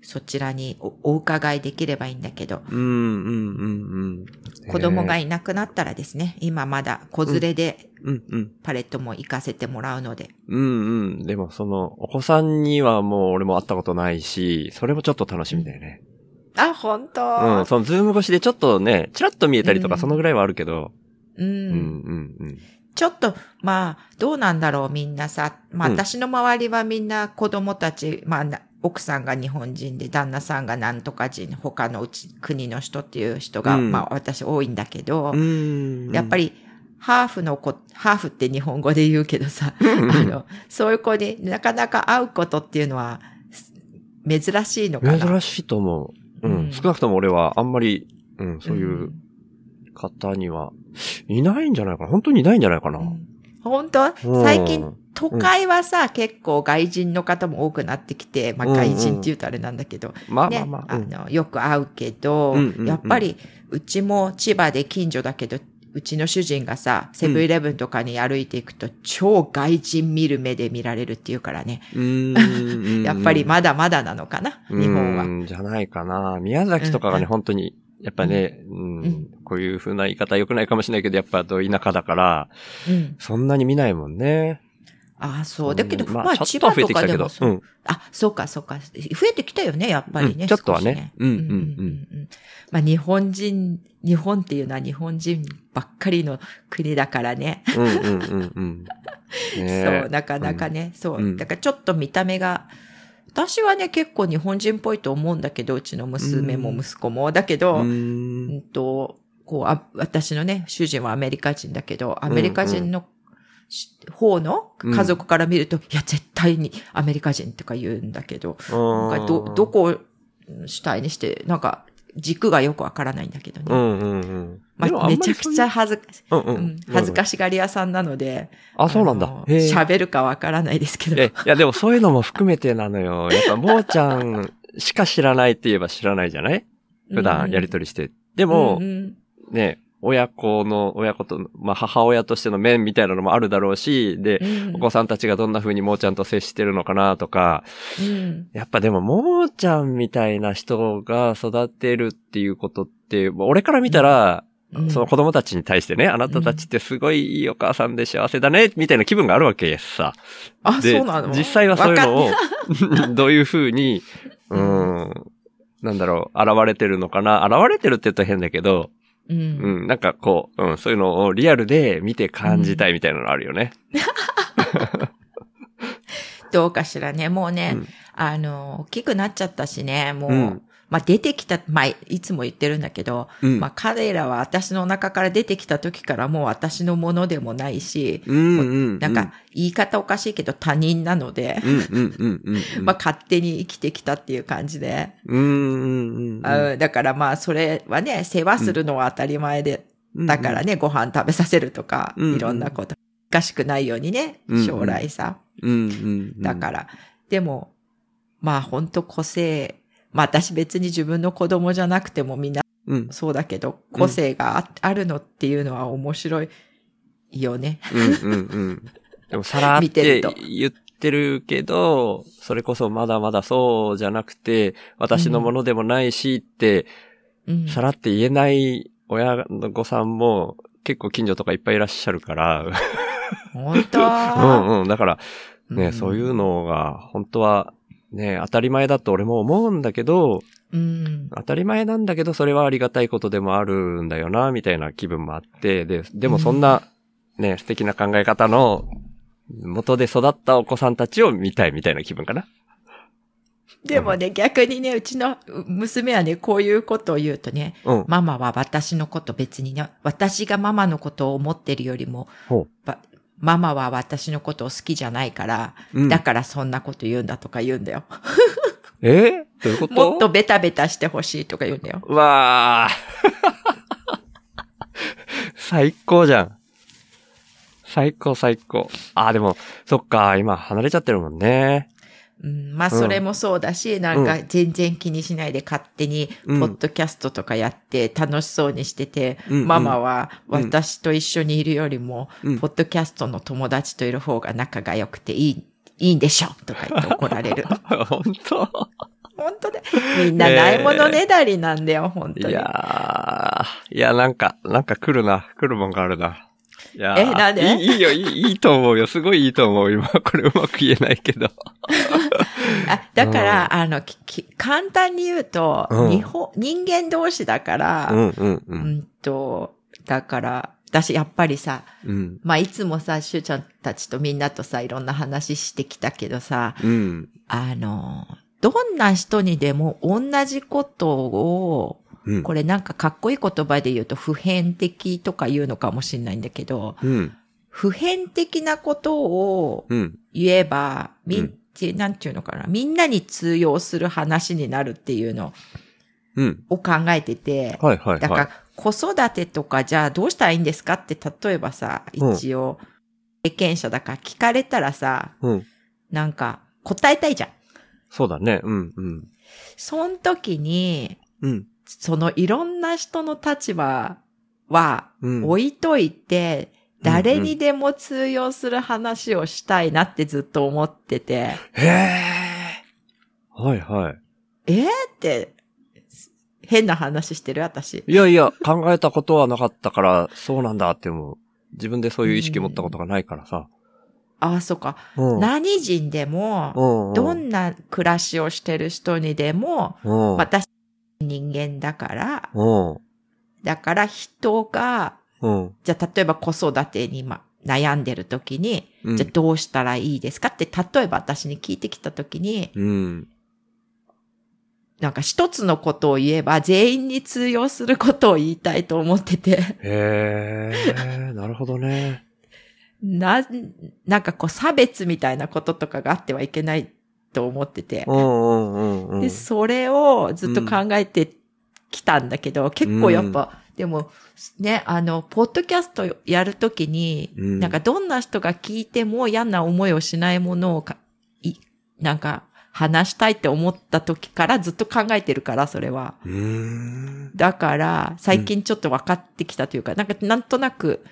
そちらにおお伺いできればいいんだけど、うん、うん、うん、うん。子供がいいなくなったらですね、今まだ子連れでうん、うん。パレットも行かせてもらうので、うんうん。でもその、お子さんにはもう俺も会ったことないし、それもちょっと楽しみだよね。あ、本当うん、そのズーム越しでちょっとね、チラッと見えたりとかうんそのぐらいはあるけど、うんうん、うん、うん。ちょっと、まあ、どうなんだろう、みんなさ。まあ、うん私の周りはみんな子供たち、まあな、奥さんが日本人で、旦那さんがなんとか人、他のうち、国の人っていう人が、うんまあ、私多いんだけど、うん。やっぱり、ハーフの子、ハーフって日本語で言うけどさ、あの、そういう子になかなか会うことっていうのは、す珍しいのかな？珍しいと思う。うん。うん少なくとも俺はあんまり、うん、そういう方には、いないんじゃないかな。本当にいないんじゃないかな。うん本当？うん最近、都会はさ、結構外人の方も多くなってきて、まあうんうん外人って言うとあれなんだけど、ね、まあまあまあ。あうんの、よく会うけど、うんうんうんやっぱり、うちも千葉で近所だけど、うちの主人がさ、セブンイレブンとかに歩いていくと、超外人見る目で見られるっていうからね。やっぱりまだまだなのかな、日本は。うんじゃないかな。宮崎とかがね、うん本当に、やっぱね、うんうんこういう風な言い方良くないかもしれないけど、やっぱど田舎だから、うん。そんなに見ないもんね。ああ、そう。だけど、んまあ、千ちょっとは葉とか。でもそうう。ん。あ、そうか、そうか。増えてきたよね、やっぱりね。うんちょっとはね少しうんうんうんんまあ、日本人、日本っていうのは日本人ばっかりの国だからね。うんうんうんうん。ねそう、なかなかね、そうう。んだからちょっと見た目が、私はね、結構日本人っぽいと思うんだけど、うちの娘も息子も。だけど、ううんん。と、こうあ、私のね、主人はアメリカ人だけど、アメリカ人の、し方の家族から見ると、いや、絶対にアメリカ人とか言うんだけど、なんかど、どこを主体にして、なんか軸がよくわからないんだけどね。うんうんうん。まあ、めちゃくちゃ恥ずか、うんうんうん。恥ずかしがり屋さんなので、あ、そうなんだ。喋るかわからないですけど。え、いやでもそういうのも含めてなのよ。やっぱ、もーちゃんしか知らないって言えば知らないじゃない？普段やりとりして。でもう、んね、親子の、親子と、まあ母親としての面みたいなのもあるだろうし、で、うん。お子さんたちがどんな風にもーちゃんと接してるのかなとか、うん。やっぱでももーちゃんみたいな人が育てるっていうことって、俺から見たら、うん。その子供たちに対してね、あなたたちってすごいいいお母さんで幸せだね、みたいな気分があるわけさ。あ、でそうなの？実際はそういうのわを、どういう風に、うーん、なんだろう、現れてるのかな。現れてるって言ったら変だけど、うん。うん、なんかこう、うん、そういうのをリアルで見て感じたいみたいなのあるよね。どうかしらね。もうね、うん。あの、大きくなっちゃったしね、もう、うんまあ出てきた、まあいつも言ってるんだけど、うん。まあ彼らは私の中から出てきた時からもう私のものでもないし、うん、うん。なんか、言い方おかしいけど他人なので、うん、うん、うん、うんうん。まあ勝手に生きてきたっていう感じで、うん、だからまあそれはね、世話するのは当たり前で、うん。だからね、ご飯食べさせるとか、うんいろんなこと、おかしくないようにね、うん将来さ。うん、うん。だから、でも、まあ本当個性、まあ私別に自分の子供じゃなくてもみんなうん、そうだけど、個性があ,、あるのっていうのは面白いよね。うん、うん、うん。でも、さらっ見て言ってるけど、それこそまだまだそうじゃなくて、私のものでもないしって、うん。さらって言えない親の子さんも結構近所とかいっぱいいらっしゃるから、本当？うんうん。だからね、んそういうのが本当はね、当たり前だと俺も思うんだけど、うん。当たり前なんだけど、それはありがたいことでもあるんだよな、みたいな気分もあって、で、でもそんな、ね、素敵な考え方の元で育ったお子さんたちを見たいみたいな気分かな。でもね、逆にね、うちの娘はね、こういうことを言うとね、うん。ママは私のこと別にね、私がママのことを思ってるよりも、ママは私のことを好きじゃないから、う。うん、だからそんなこと言うんだとか言うんだよ。え？どういうこと？もっとベタベタしてほしいとか言うんだよ。うわー。最高じゃん。最高最高。あーでも、そっか、今離れちゃってるもんね。うん、まあそれもそうだし、なんか全然気にしないで勝手にポうんッドキャストとかやって楽しそうにしてて、うんママはうん私と一緒にいるよりも、うんポッドキャストの友達といる方が仲が良くていい、いいんでしょとか言って 怒られる。本当？本当で。みんなないものねだりなんだよ、本当に。いやー、いや、なんか、なんか来るな。来るもんがあるな。いやーえなんで？いいよ、いい、いいと思うよ。すごいいいと思う。今、これうまく言えないけど。あだから、あの、きき簡単に言うと、うん日本、人間同士だから、うん、うん、う。うんんと、だから、私やっぱりさ、うん。まあ、いつもさ、しゅうちゃんたちとみんなとさ、いろんな話してきたけどさ、うん。あの、どんな人にでも同じことを、うん。これなんかかっこいい言葉で言うと普遍的とか言うのかもしれないんだけど、うん。普遍的なことをうん。言えば、みん、うんなんていうのかな、みんなに通用する話になるっていうのうん。を考えてて、はい、はい、だからはい。子育てとかじゃあどうしたらいいんですかって例えばさ、うん一応、経験者だから聞かれたらさ、うん。なんか答えたいじゃん。そうだね。うん、うん。その時に、うん。そのいろんな人の立場はうん。置いといて、うん誰にでも通用する話をしたいなってずっと思ってて、へえ。はい、はい。えーって、変な話してる私。いやいや、考えたことはなかったから、そうなんだって思う。自分でそういう意識持ったことがないからさ。ああ、そっか。うん。何人でも、うんうんどんな暮らしをしてる人にでも、うん。私人間だから、うん。だから人が、うん。じゃあ例えば子育てにま悩んでる時に、うんじゃあどうしたらいいですかって、例えば私に聞いてきた時に、うん。なんか一つのことを言えば全員に通用することを言いたいと思ってて、へえ、なるほどね。な、なんかこう差別みたいなこととかがあってはいけないと思っててう、んうんうんうん。で、それをずっと考えてきたんだけど、結構やっぱ、でも、ね、あの、ポッドキャストやるときに、うんなんかどんな人が聞いても嫌な思いをしないものをか、い、なんか、話したいって思った時からずっと考えてるから、それは。だから、最近ちょっと分かってきたというか、なんか、なんとなく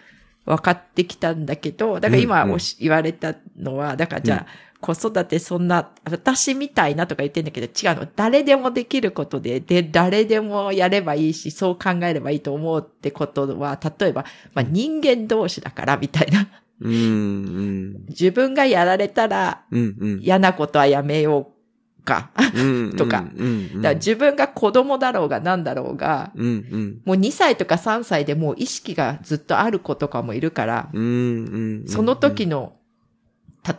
分かってきたんだけど、だから今うんうんおし言われたのは、だからじゃあ、子育てそんな、私みたいなとか言ってんだけど、違うの。誰でもできることで、で、誰でもやればいいし、そう考えればいいと思うってことは、例えば、まあ人間同士だから、みたいな。うんうん。自分がやられたら、うんうん。嫌なことはやめようか。うんとか自分が子供だろうが何だろうが、うんうん。もう2歳とか3歳でもう意識がずっとある子とかもいるから、うんうん。その時の、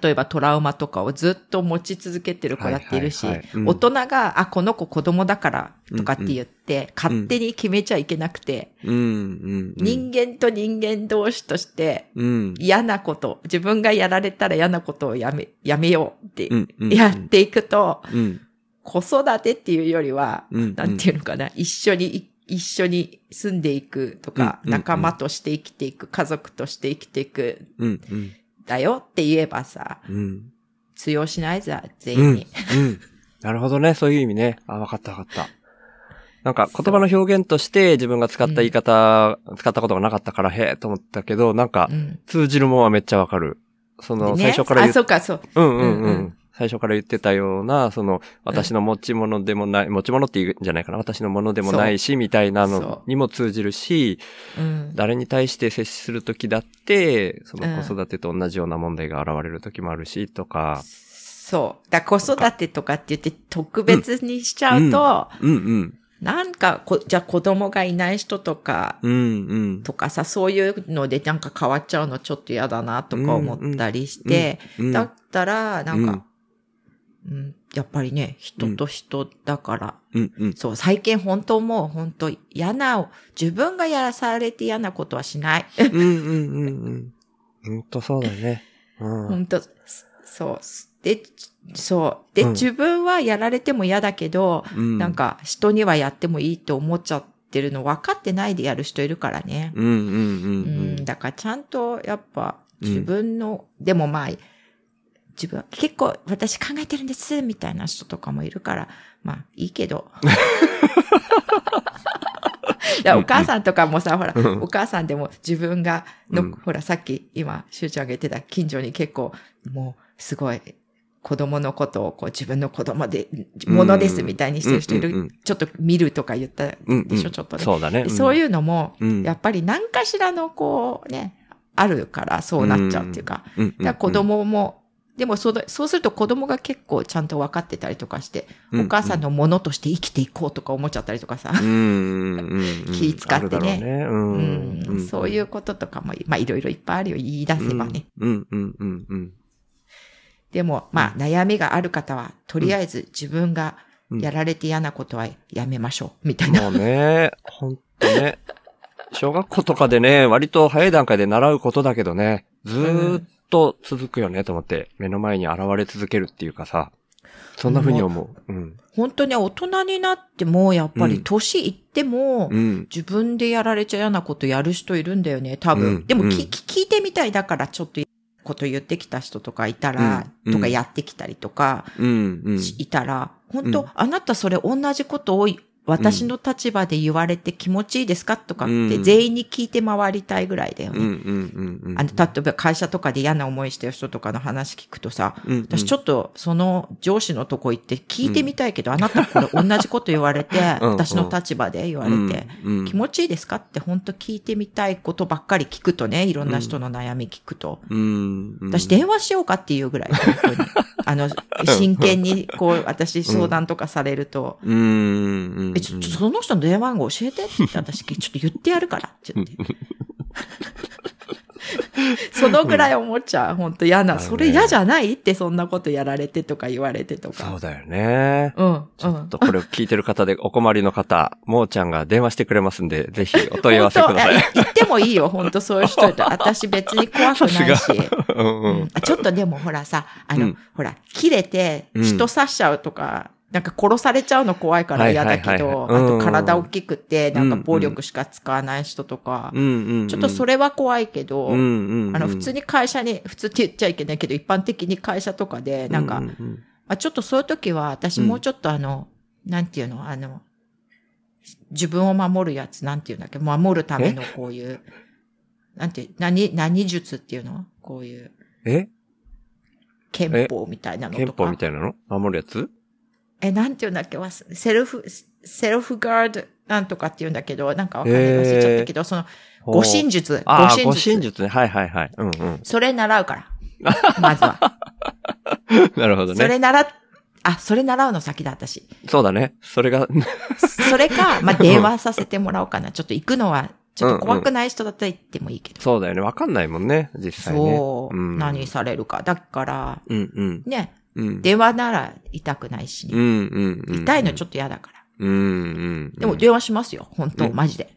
例えばトラウマとかをずっと持ち続けてる子だっているし大人が、あ、この子子供だからとかって言って、勝手に決めちゃいけなくて、うんうん。人間と人間同士としてうん。嫌なこと、自分がやられたら嫌なことをやめ、やめようってうんうん。やっていくと、うん。子育てっていうよりは、うん。なんていうのかな、一緒にい、一緒に住んでいくとか、うんうん仲間として生きていく、家族として生きていく、うんうん。だよって言えばさ、うん。通用しないぜ、全うん。員に。うん。なるほどね。そういう意味ね。あ、わかったわかった。なんか言葉の表現として自分が使った言い方、使ったことがなかったからへえと思ったけど、なんかうん。通じるもんはめっちゃわかる。その、最ねあ、初から言っそうか、そう。うんうんううんうんん。最初から言ってたような、その、私の持ち物でもない、持ち物って言うんじゃないかな。私のものでもないし、みたいなのにも通じるし、うん。誰に対して接するときだって、そのうん子育てと同じような問題が現れるときもあるし、とか。そう。だ子育てとかって言って特別にしちゃうと、うんうん。なんかこ、じゃあ子供がいない人とか、うんうん。とかさ、そういうのでなんか変わっちゃうのちょっと嫌だなとか思ったりして、うん、だったら、なんか、うん、やっぱりね、人と人だから、うんうん。そう、最近本当もう本当嫌な、自分がやらされて嫌なことはしない。うんうんうんうん。ほんとそうだね。うん。本当そう。で、そう。で、うん自分はやられても嫌だけど、うんなん、か人にはやってもいいと思っちゃってるの分かってないでやる人いるからね。うんうんうんううんん、だからちゃんとやっぱ自分の、でもまあ、自分は結構私考えてるんです、みたいな人とかもいるから、まあいいけど。いやお母さんとかもさ、ほら、うんお母さんでも自分がの、うんほら、さっき今、しゅうちゃんが言ってた近所に結構、もう、すごい、子供のことをこう自分の子供で、ものですみたいにしてる人いる。ちょっと見るとか言ったでしょ、ちょっとね。そうだね。そうういうのも、うんやっぱり何かしらのこうね、あるからそうなっちゃうっていうか。だから子供も、でもそうだそうすると子供が結構ちゃんと分かってたりとかして、うんお母さんのものとして生きていこうとか思っちゃったりとかさ。うん、うん、うんうん。気使ってねあるだろうね。う。うんんそういうこととかも、まあいろいろいっぱいあるよ、言い出せばね。うん、うん、うん、うん。でも、まあ悩みがある方は、とりあえず自分がやられて嫌なことはやめましょう、みたいな。もうね、ほんとね。小学校とかでね、割と早い段階で習うことだけどね、ずーっと続くよねと思って、目の前に現れ続けるっていうかさ、そんな風に思う。うん。本当に大人になっても、やっぱりうん年いっても、うん。自分でやられちゃ嫌なことやる人いるんだよね、多分。うんでも、うんき聞いてみたいだからちょっとこと言ってきた人とかいたら、うんとかやってきたりとか。いたら、本当、うんあなたそれ同じことを私の立場で言われて気持ちいいですか？とかってうん全員に聞いて回りたいぐらいだようん。うん。ね。うん。うん。あの、例えば会社とかで嫌な思いしてる人とかの話聞くとさ、うん、私ちょっとその上司のとこ行って聞いてみたいけど、あなたこれ同じこと言われて、うん私の立場で言われて、うん、気持ちいいですか？って本当聞いてみたいことばっかり聞くとね、いろんな人の悩み聞くと。うん。うん。私電話しようかっていうぐらい、本当に。あの、真剣にこう、私相談とかされると、うん。うん。え、ちょっとその人の電話番号教えてって言って、私、ちょっと言ってやるからって言って。そのぐらい思っちゃう。本当嫌な。それ嫌じゃないってそんなことやられてとか言われてとか。そうだよね。うん。ちょっとこれを聞いてる方でお困りの方、もーちゃんが電話してくれますんで、ぜひお問い合わせください。言ってもいいよ、本当そういう人と。私別に怖くないし。うんううんちょっとでもほらさ、あの、うんほら、切れてうん人刺しちゃうとか、なんか殺されちゃうの怖いから嫌だけはいど、あと体大きくて、なんか暴力しか使わない人とか。ちょっとそれは怖いけど。あの、普通に会社に、普通って言っちゃいけないけど、一般的に会社とかで、なんか、あ、ちょっとそういう時は、私もうちょっとあの、なんていうの、あの、自分を守るやつ、なんていうんだっけ、守るためのこういう、なんて、何、何術っていうの？こういう、え？憲法みたいなのとか。憲法みたいなの？守るやつ？え、なんていうんだっけわすセルフ、セルフガードなんとかっていうんだけど、なんかわかんない忘れちゃったけど、その、護身術、護護身術。身術ね。はいはいはい。うんうん。それ習うから。まずは。なるほどね。それ習っ、あ、それ習うの先だ、私。そうだね。それが、それか、まあ、電話させてもらおうかな。ちょっと行くのは、ちょっと怖くない人だったら行ってもいいけど。そうだよね。わかんないもんね。実際ね。そう、ん何されるか。だから、うんうん。ね、うん。電話なら痛くないしね、うんうんうん。痛いのちょっっと嫌だから。と。うんうん。でも電話しますよ。本当、うんマジで。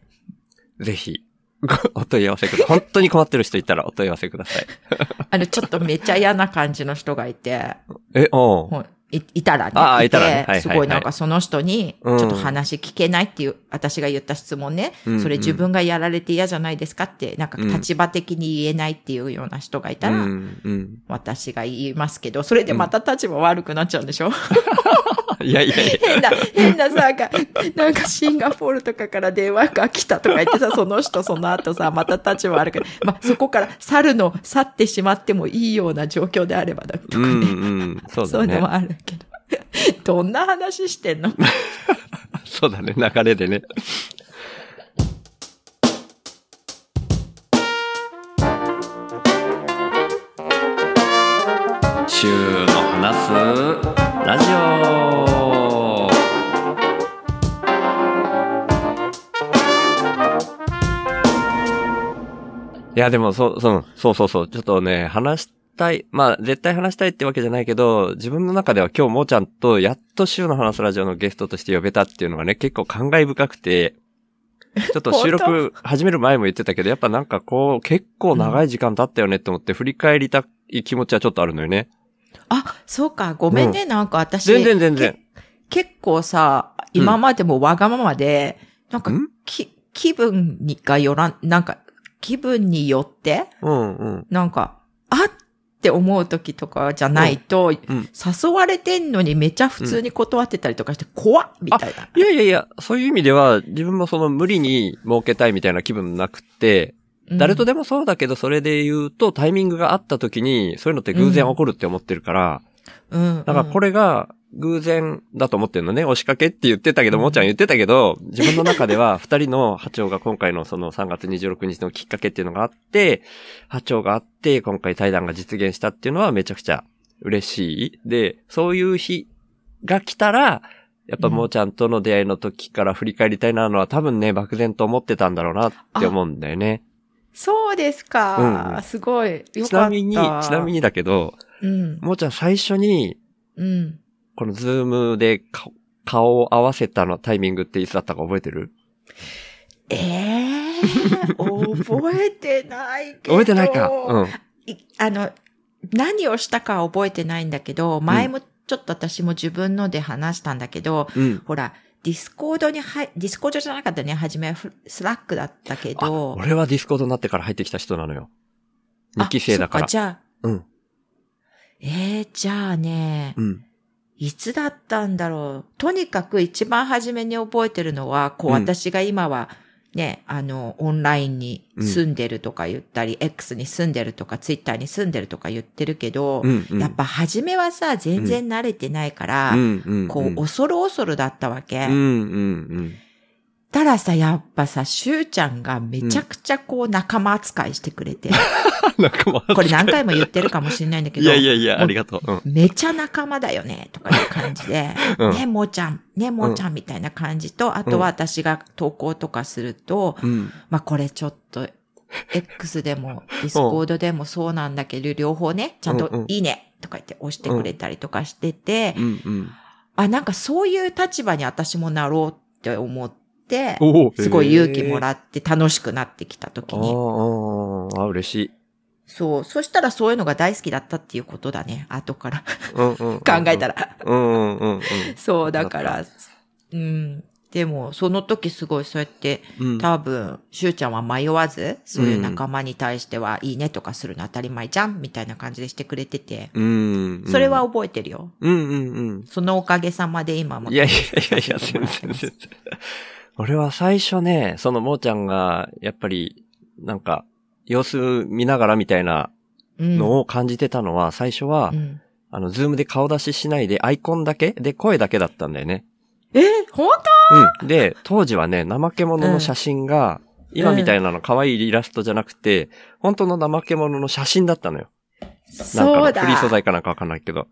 ぜひ、お問い合わせください。本当に困ってる人いたらお問い合わせください。あの、ちょっとめっちゃ嫌な感じの人がいて、え、おうほんいいたらね。ああいたらねてはいはいはいすごいなんかその人に、ちうんょっと話聞けないっていう、私が言った質問ね、うんそれ自分がやられて嫌じゃないですかって、なんかうん立場的に言えないっていうような人がいたら、うんうん。私が言いますけど、それでまた立場悪くなっちゃうんでしょ、いやいやいや。変な、変なさ、なんか、なんかシンガポールとかから電話が来たとか言ってさ、その人その後さ、また立場悪くなまあ、そこから去るの、去ってしまってもいいような状況であればだとかね。うんうん。そうだねそういうのも。あるけど。どんな話してんの？そうだね。流れでね。週の話すラジオいや、でも、そう、そう、そうそうそう、ちょっとね、話したい、まあ、絶対話したいってわけじゃないけど、自分の中では今日もーちゃんと、やっと週の話すラジオのゲストとして呼べたっていうのがね、結構感慨深くて、ちょっと収録始める前も言ってたけど、やっぱなんかこう、結構長い時間経ったよねって思って振り返りたい気持ちはちょっとあるのよね。あ、そうか、ごめんね、なんか私。全然全然。け結構さ、今までもわがままで、なんかん、き、気分にがよらん、なんか、気分によって、うんうん。なんか、あって思う時とかじゃないと、うん。誘われてんのにめちゃ普通に断ってたりとかして、怖っみたいな。いやいやいや、そういう意味では、自分もその無理に儲けたいみたいな気分なくって、うん誰とでもそうだけど、それで言うとタイミングがあった時に、そういうのって偶然起こるって思ってるから、うん。だからこれが偶然だと思ってるのね。押しかけって言ってたけど、もーちゃん言ってたけど、自分の中では 二人の波長が今回のその3月26日のきっかけっていうのがあって、波長があって、今回対談が実現したっていうのはめちゃくちゃ嬉しい。で、そういう日が来たら、やっぱうんもーちゃんとの出会いの時から振り返りたいなのは多分ね、漠然と思ってたんだろうなって思うんだよね。そうですか。うんすごい。よかった。ちなみに、ちなみにだけど、うん。もーちゃん最初に、うん。このズームで顔顔を合わせたのタイミングっていつだったか覚えてる？ええー、覚えてないけど。覚えてないか。うん。いあの、何をしたかは覚えてないんだけど、前もちょっと私も自分ので話したんだけど、うん。ほら、ディスコードに入、ディスコードじゃなかったね、初めはフスラックだったけあ、ど。俺はディスコードになってから入ってきた人なのよ。2期生だからあそっ。じゃあ、うん。えー、じゃあね、うん。いつだったんだろう。とにかく一番初めに覚えてるのは、こう、うん私が今は、ね、あの、オンラインに住んでるとか言ったり、X に住んでるとか、Twitter に住んでるとか言ってるけど、うん。うん。やっぱ初めはさ、全然慣れてないから、うん、うん。こう、恐る恐るだったわけ。うん、うん、うん。たらさ、やっぱさ、しゅうちゃんがめちゃくちゃこう、仲間扱いしてくれて、仲間これ何回も言ってるかもしれないんだけいど、やいやいや、ありがとう。うん。めちゃ仲間だよね、とかいう感じで、うんね、もーちゃん、ね、もーちゃんみたいな感じと、あとは私が投稿とかすると、うん。まあこれちょっと、X でも、ディスコードでもそうなんだけど、両方ね、ちゃんといいね、とか言って押してくれたりとかしてて。あ、なんかそういう立場に私もなろうって思って、すごい勇気もっらって楽しくなってきた時あに。あ、ああ、嬉しい。そう。そしたらそういうのが大好きだったっていうことだね。後から。考えた。ら。うん、うん、うん。そう、だから、うん。でも、その時すごいそうやって、うん。多分、しゅうちゃんは迷わず、そういう仲間に対しては、いいねとかするの当たり前じゃんみたいな感じでしてくれてて、うん。それは、覚えてるよ。うん、うん、うん。そのおかげさまで今も。いやいやいやいや、全然全然。俺は最初ね、そのもーちゃんが、やっぱり、なんか、様子見ながらみたいなうんのを感じてたのは、最初はう、んあの、ズームで顔出ししないで、アイコンだけで声だけだったんだよね。え、本うん。で、当時はね、怠け者の写真が、今みたいなの可愛いイラストじゃなくて、本当の怠け者の写真だったのよ。当なんかのそうだ。フリー素材かなんかわかんないけど。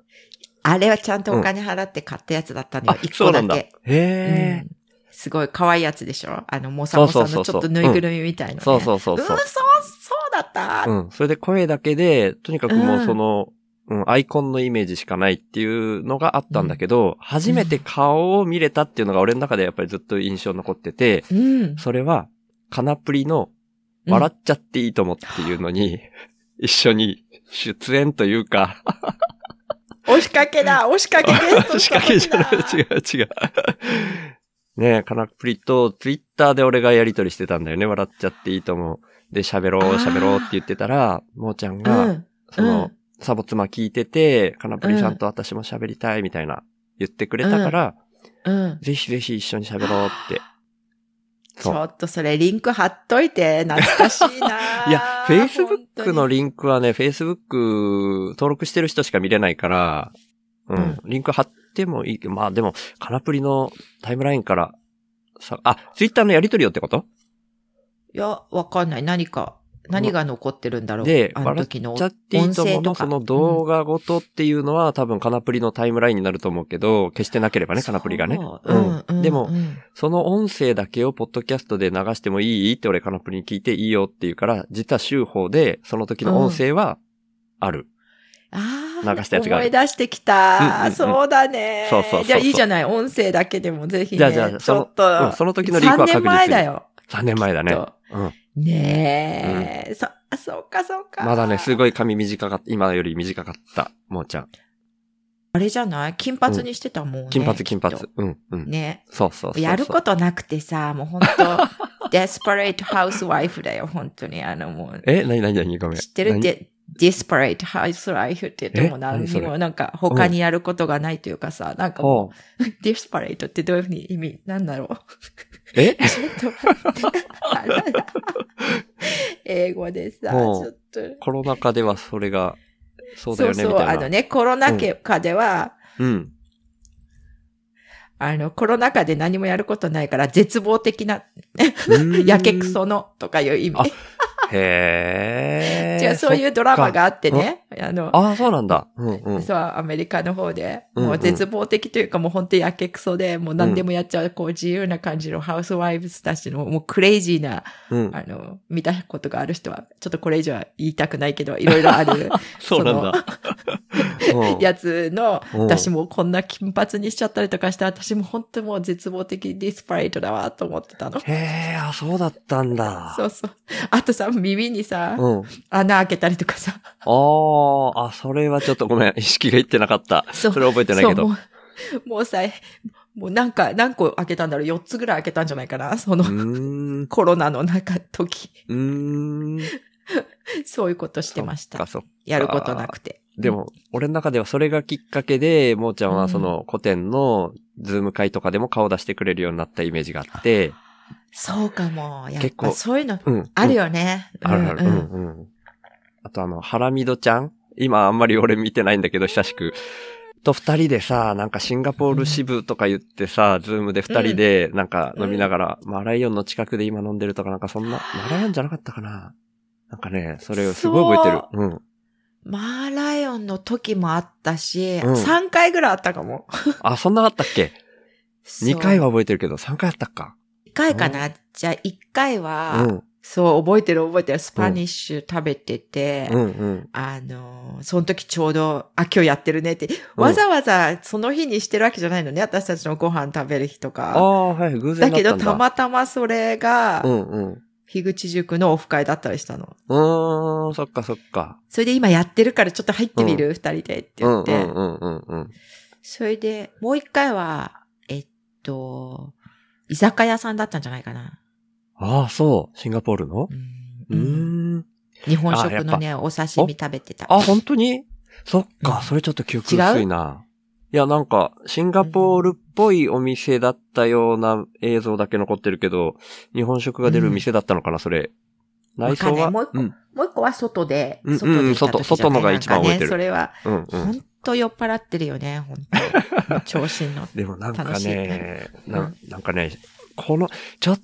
あれはちゃんとお金払って買ったやつだったのよ。一そうなんだ。個だけへ。え、うんすごい可愛いやつでしょ？あの、もさもさのちょっとぬいぐるみみたいな、ね。そうそうそうそううん、そう、そうだった。うん。それで声だけで、とにかくもうその、うん、アイコンのイメージしかないっていうのがあったんだけど、初めて顔を見れたっていうのが俺の中でやっぱりずっと印象に残ってて、うん。それは、カナプリの笑っちゃっていいと思っていうのに、一緒に出演というか、押しかけだ押しかけゲスト仕掛けじゃない、違う違う。ねえ、カナプリとツイッターで俺がやりとりしてたんだよね。笑っちゃっていいと思う。で、喋ろう、喋ろうって言ってたら、もーちゃんうが、ん。その、うんサボ妻聞いてて、カナプリさんと私も喋りたいみたいな言ってくれたから、うん。ぜひぜひ一緒に喋ろうって。ちょっとそれリンク貼っといて、懐かしいな いや、Facebook のリリンクはね、Facebook 登録してる人しか見れないから、うん、うんリンク貼ってもいいけど、まあでも、カナプリのタイムラインから、さ、あ、Twitter のやりとりよってこと？いや、わかんない。何か、何が残ってるんだろう。で、あの時のちゃっていいと思うの、音声とかその動画ごとっていうのは、多分カナプリのタイムラインになると思うけど、消してなければね、カナプリがね。そううん、うん。でもうんその音声だけをポッドキャストで流してもいいって俺カナプリに聞いていいよって言うから、実は週報でその時の音声はある。ああ、流したやつが思い出してきうんうんうんた。そうだね。そうそうそうそうじゃあいいじゃない。音声だけでもぜひね。じゃあじゃあちょっと。うんその時のリンクは確実に3年前だよ。3年前だね。うん。ねえ。そ、あそうかそうか。まだね、すごい髪短かった。今より短かった。もーちゃん。あれじゃない？金髪にしてたもんね。金髪金髪きっと。うん、うん。ね。そうそうそうそう。やることなくてさ、もう本当デスパレートハウスワイフだよ、本当に。あのもう。え、なになになに？ごめん。知ってる？何デディスパレートハウスワイフって言ってもえ何にもなんか他にやることがないというかさ、なんかもほう。う、ディスパレートってどういうふうに意味なんだろう？え？ちょっと英語でさ、ちょっと。コロナ禍ではそれがそうだよね、そうそう。あのね、コロナ禍では、うん。あの、コロナ禍で何もやることないから、絶望的な、う んやけく。その、とかいう意味。へえ。じゃあそういうドラマがあってね、あの、ああ、そうなんだ。うんうん。そう、アメリカの方で、もう絶望的というかもう本当にやけくそで、もう何でもやっちゃう、こう自由な感じのハウスワイブスたちの、もうクレイジーな、うん。あの、見たことがある人は、ちょっとこれ以上は言いたくないけど、いろいろある そうなんだ。うんやつの、うん私もこんな金髪にしちゃったりとかして、私も本当もう絶望的ディスパレートだわ、と思ってたの。へえ、あ、そうだったんだ。そうそう。あとさ、耳にさ、うん。穴開けたりとかさ。ああ、あ、それはちょっとごめん。意識がいってなかった。そそれ覚えてないけど。もう、もうさ、もうなんか、何個開けたんだろう ?4 つぐらい開けたんじゃないかな？その。コロナの中、時。う。そういうことしてましたやることなくて。でも、俺の中ではそれがきっかけで、もーちゃんうんはその古典のズーム会とかでも顔出してくれるようになったイメージがあって、そうかも。やっ結構ぱそういうの、うん。あるよね。あるある。うんうん。あとあの、ハラミドちゃん？今あんまり俺見てないんだけど、久しく。と二人でさ、なんかシンガポール支部とか言ってさ、ズームで二人でなんか飲みながら、マーライオンの近くで今飲んでるとかなんかそんな、マーライオンじゃなかったかな？なんかね、それをすごい覚えてる。うん。マーライオンの時もあったし、うん3回ぐらいあったかも。あ、そんなあったっけ？そう二回は覚えてるけど、三回あったっか。1回かな？じゃあ1回は、うん。そう、覚えてる覚えてる。スパニッシュ食べてて、うんうん。あの、その時ちょうど、あ、今日やってるねって、うんわざわざその日にしてるわけじゃないのね。私たちのご飯食べる日とあか。あ、はい、偶然だだったんだ。けど、たまたまそれがう、んうん。樋口塾のオフ会だったりしたの。うーん、そっかそっか。それで今やってるからちょっと入ってみる、二、人でって言って。んうんうんうん。それで、もう一回は、えっと、居酒屋さんだったんじゃないかな。ああ、そう。シンガポールの？うんうーん。日本食のね、お刺身食べてた。あ、本当に？そっか、うんそれちょっと記憶薄いな。いや、なんか、シンガポールっぽいお店だったような映像だけ残ってるけど、日本食が出る店だったのかな、それ。内装はもう一個うん、もう一個は外で、うん外で外外のが一番覚えてる。ね、それは、うん、うん。本当酔っ払ってるよね、本当調子に乗って。でもなんかね、い。ななんかね、この、ちょっ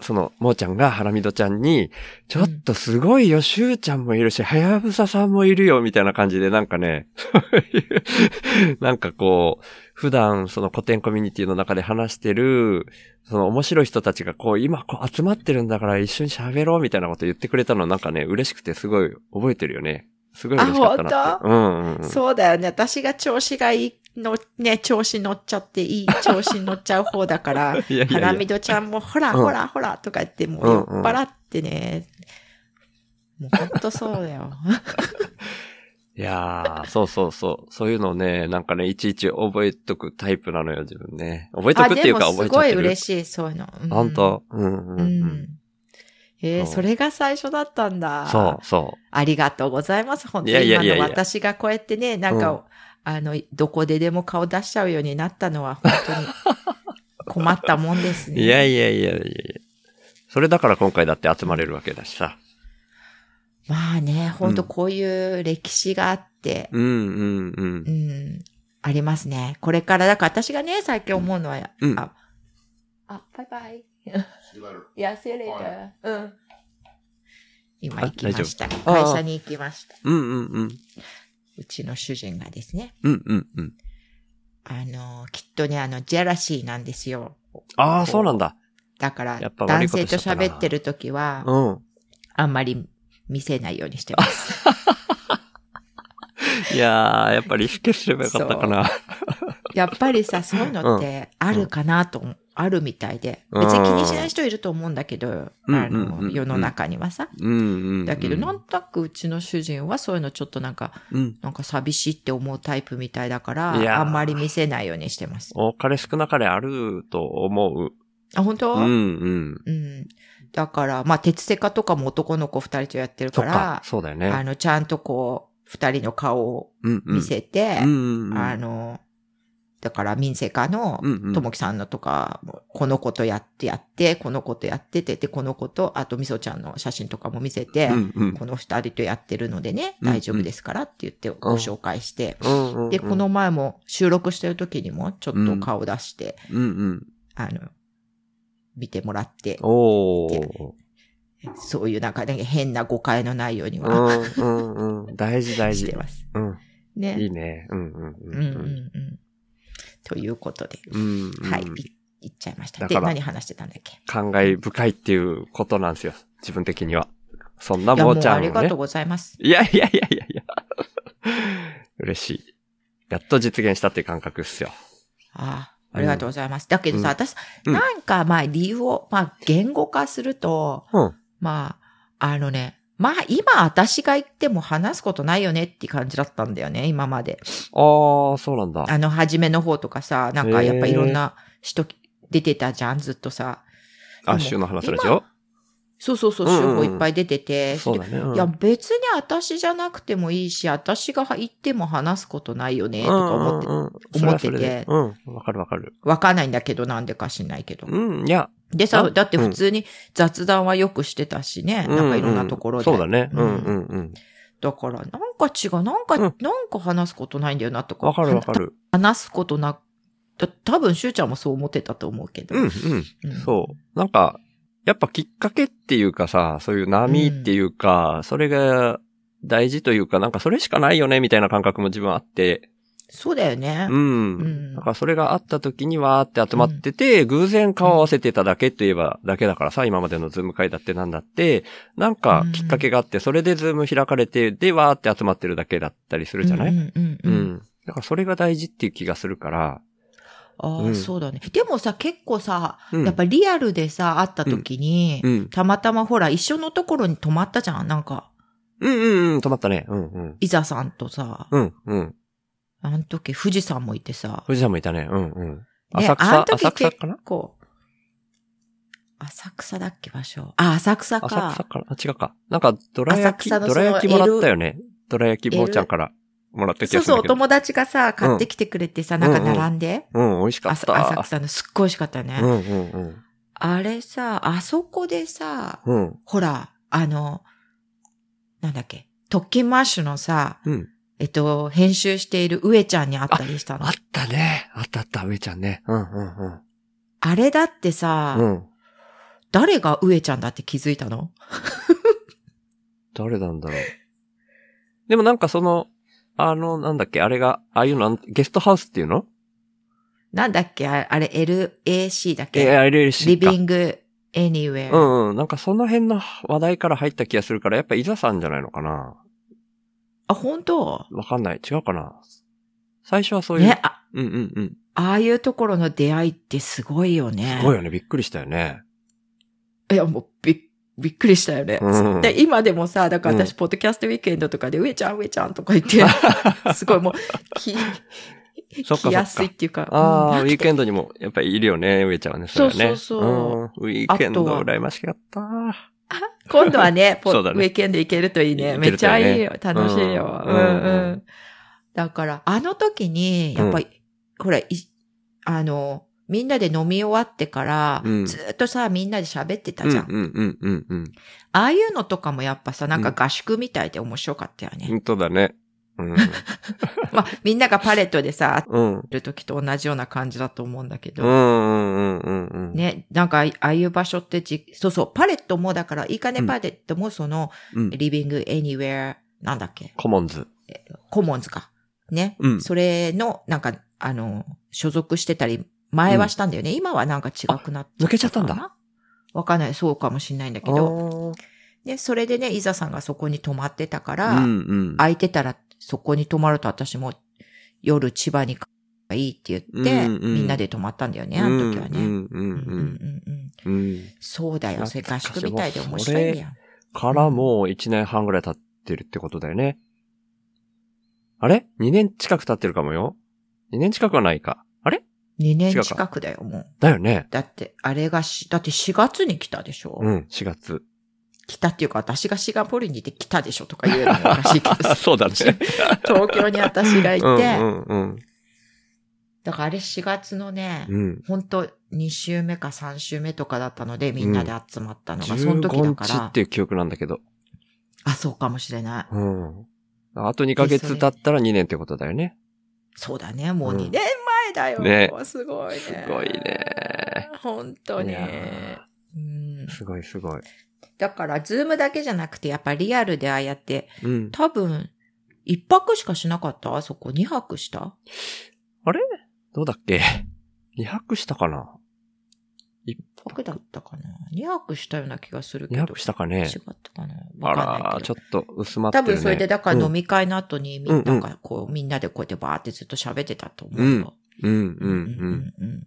その、もーちゃんがハラミドちゃんに、ちょっとすごいよ、しゅうちゃんもいるし、はやぶささんもいるよ、みたいな感じで、なんかね、なんかこう、普段その古典コミュニティの中で話してる、その面白い人たちがこう、今こう集まってるんだから一緒に喋ろうみたいなこと言ってくれたのなんかね、嬉しくてすごい覚えてるよね。すごい嬉しかったなって。うんうんうん。そうだよね。私が調子がいいの、ね、調子乗っちゃっていい、調子に乗っちゃう方だから、いやいやいやハラミドちゃんも、ほら、うんほら、ほら、とか言って、もううんうん酔っ払ってね。もうほんとそうだよ。いやー、そうそうそう。そういうのをね、なんかね、いちいち覚えとくタイプなのよ、自分ね。覚えとあ、くっていうかでもすごい覚えちゃってる。嬉しい、そういうの。うん本当？うんうんううん。ん。えー、それが最初だったんだ。そう、そありがとうございます。本当いに今やいやいやいやの私がこうやってね、なんか、うんあの、どこででも顔出しちゃうようになったのは本当に 困ったもんですう。ね。いやいやいやいやいやそれだから今回だって集まれるわけだしさ。まあね、本当こういう歴史があって、うんうんうんう。ん、ありますね。これから、だから私がね、最近思うのは、うんあ、あ、バイバイ。いや、see you later. うん。今行きました。大丈夫あ会社に行きました。うんうんうん。うちの主人がですね。うんうんうん。あの、きっとね、あの、ジェラシーなんですよ。ああ、そうなんだ。だから男性と喋ってるときは、うん。あんまり見せないようにしてます。いやー、やっぱり意識すればよかったかな。やっぱりさ、そういうのってあるかなと、あるみたいで。うん別に気にしない人いると思うんだけど、うんあの、世の中にはさ。だけど、なんとなくうちの主人はそういうのちょっとなんか、うん。なんか寂しいって思うタイプみたいだから、あんまり見せないようにしてます。多かれ少なかれあると思う。あ、本当？うんうん。うん。だから、まあ、鉄セカとかも男の子二人とやってるか、らそうだよね。あの、ちゃんとこう、二人の顔を。見せて。あの、だから民生課のともきさんのとか、この子とやってやって、この子とやってて、で、この子と、あとみそちゃんの写真とかも見せて、うんうんこの二人とやってるのでね、うん大丈夫ですからって言ってご紹介して、うんうんうんで、こ、の前も収録してる時にもちょっと顔出して、うんうん。あの、見てもらって。そういうなんかね、変な誤解のないようにうは、んうんうん。大事大事 して。ます。うん。ね。いいね。うんうんうんううんうん。ということで、うん。うんはい、い言っちゃいました。で、何話してたんだっけ？感慨深いっていうことなんですよ。自分的には。そんなもーちゃんをね。ありがとうございます。いやいやいやいやいや。嬉しい。やっと実現したっていう感覚っすよ。ああ、ありがとうございます。だけどさ、うん私、うんなんかまあ理由を、まあ言語化すると、うん。まあ、あのね、まあ今私が言っても話すことないよねって感じだったんだよね、今まで。ああ、そうなんだ。あの、初めの方とかさ、なんかやっぱいろんな人出てたじゃん、ずっとさ。であ、も週の話ラジオそうそうそう、うんうん手法いっぱい出てて。そうだね。うんいや、別に私じゃなくてもいいし、私が言っても話すことないよね、とか思って、うんうんうん思っててうん。わかるわかる。わかんないんだけど、なんでか知んないけど。うん、いや。でさ、あだって普通に雑談はよくしてたしね、なんかいろんなところで。そうだね。ううんんうんうん。だから、なんか違う、なんか、うんなんか話すことないんだよなとか。わかるわかる。話すことな、だ多分、しゅうちゃんもそう思ってたと思うけど。うんうん。うんそう。なんか、やっぱきっかけっていうかさ、そういう波っていうか、それが大事というか、なんかそれしかないよね、みたいな感覚も自分あって、そうだよね。うん。んだからそれがあった時にわーって集まってて、偶然顔合わせてただけといえばだけだからさ、今までのズーム会だってなんだって、なんかきっかけがあって、それでズーム開かれて、でわーって集まってるだけだったりするじゃない、うんうんうんううんん。だからそれが大事っていう気がするから、ああ、うんそうだね。でもさ、結構さ、うんやっぱリアルでさ、会った時に、うん。たまたまほら、一緒のところに泊まったじゃん。なんか、うんうんうん、止まったね。うんうん。伊沢さんとさ、うんうん。あの時富士山もいてさ、富士山もいたね。うんうん。ね浅あ草の、時浅草かな？結構、浅草だっけ場所。あ、浅草か。浅草かな？あ、違うか。なんか、どら焼き、浅草のどら焼きもらったよね。どら焼き坊ちゃんからもらった気そうそう、お。友達がさ、買ってきてくれてさ、なんか並んで、うん、美味しかっ浅た。浅草のすっごい美味しかったね。うんうんうん。あれさ、あそこでさ、うん。ほら、あの、なんだっけ、特勤マッシュのさ、うん。えっと、編集している上ちゃんに会ったりしたの。ああったね。あったあった、上ちゃんね。うんうんれだってさ、うん。うん。誰が上ちゃんだって気づいたの？誰なんだろう。でもなんかその、あの、なんだっけ、あれが、ああいうの、ゲストハウスっていうの？なんだっけああれ LAC だっけ？え、LLC リか。ビング anywhere。うんうん。なんかその辺の話題から入った気がするから、やっぱ伊沢さんじゃないのかな？あ、本当？わかんない。違うかな？最初はそういう。ね、あ、うんうんうん。ああいうところの出会いってすごいよね。すごいよね。びっくりしたよね。いや、もうびっ、びっくりしたよね。うんで今でもさ、だから私、うポッドキャストウィークエンドとかで、上ちゃん、上ちゃんとか言って、すごいもう、き、来やすいっていうか。ああ、うんウィークエンドにもやっぱりいるよね、上ちゃんはね。れはねそうそうそううんウィークエンド羨ましかった。今度はね、ポねウィークエンド行けるといいね。めっちゃいいよ。楽しいよ。ううんんうん。うんだから、あの時に、やっぱり、ほら、いあの、みんなで飲み終わってから、うんずっとさ、みんなで喋ってたじゃん。うんうんうんうんうん。ああいうのとかもやっぱさ、なんか合宿みたいで面白かったよね。本当だね。うん。まあ、みんながパレットでさ、うん。会る時と同じような感じだと思うんだけど。うんうんうんうんうん。。ね、なんか、ああいう場所ってじ、そうそう、パレットもだから、いいかねうんパレットもその、うん。リビング、エニウェア、なんだっけ、コモンズ。コモンズか。ね？うんそれの、なんか、あの、所属してたり、前はしたんだよね。今はなんか違くなっ抜けちゃったんだわかんない。そうかもしんないんだけど。で、それでね、イザさんがそこに泊まってたから、うんうん。空いてたらそこに泊まると私も夜千葉にいいって言って、うんうんみんなで泊まったんだよね、あの時はね。そうだよ。それ合宿みたいで面白いん。からもう1年半ぐらい経ってるってことだよね。あれ ?2 年近く経ってるかもよ。2年近くはないか。あれ？2年近くだよ、もう。だよね。だって、あれがし、だって4月に来たでしょ、うん、4月。来たっていうか、私がシガポールにいて来たでしょとか言うのもおかしいけどさ そうだね。東京に私がいて、うんうんうん。だからあれ4月のね、うん。本当2週目か3週目とかだったので、みんなで集まったのが、その時だ15から日っ。ていう記憶なんだけど。あ、そうかもしれない。うん。あと2ヶ月経ったら2年ってことだよね。そうだね、もううん2年前だよ。ねすごいね。すごいね。本当に。うんすごいすごい。だから、ズームだけじゃなくて、やっぱリアルでああやって、うん。多分、一泊しかしなかった？あそこ？二泊した？どうだっけ ?2 泊したかな ?1 泊だったかな？二泊したような気がするけ2ど。泊したかね？違ったかな？かんないら、けど。ちょっと薄まってるね。多分それで、だから飲み、み会の後にみうんんながこう、みんなでこうやってバーってずっと喋ってたと思うよ。うん、うん、ううんうん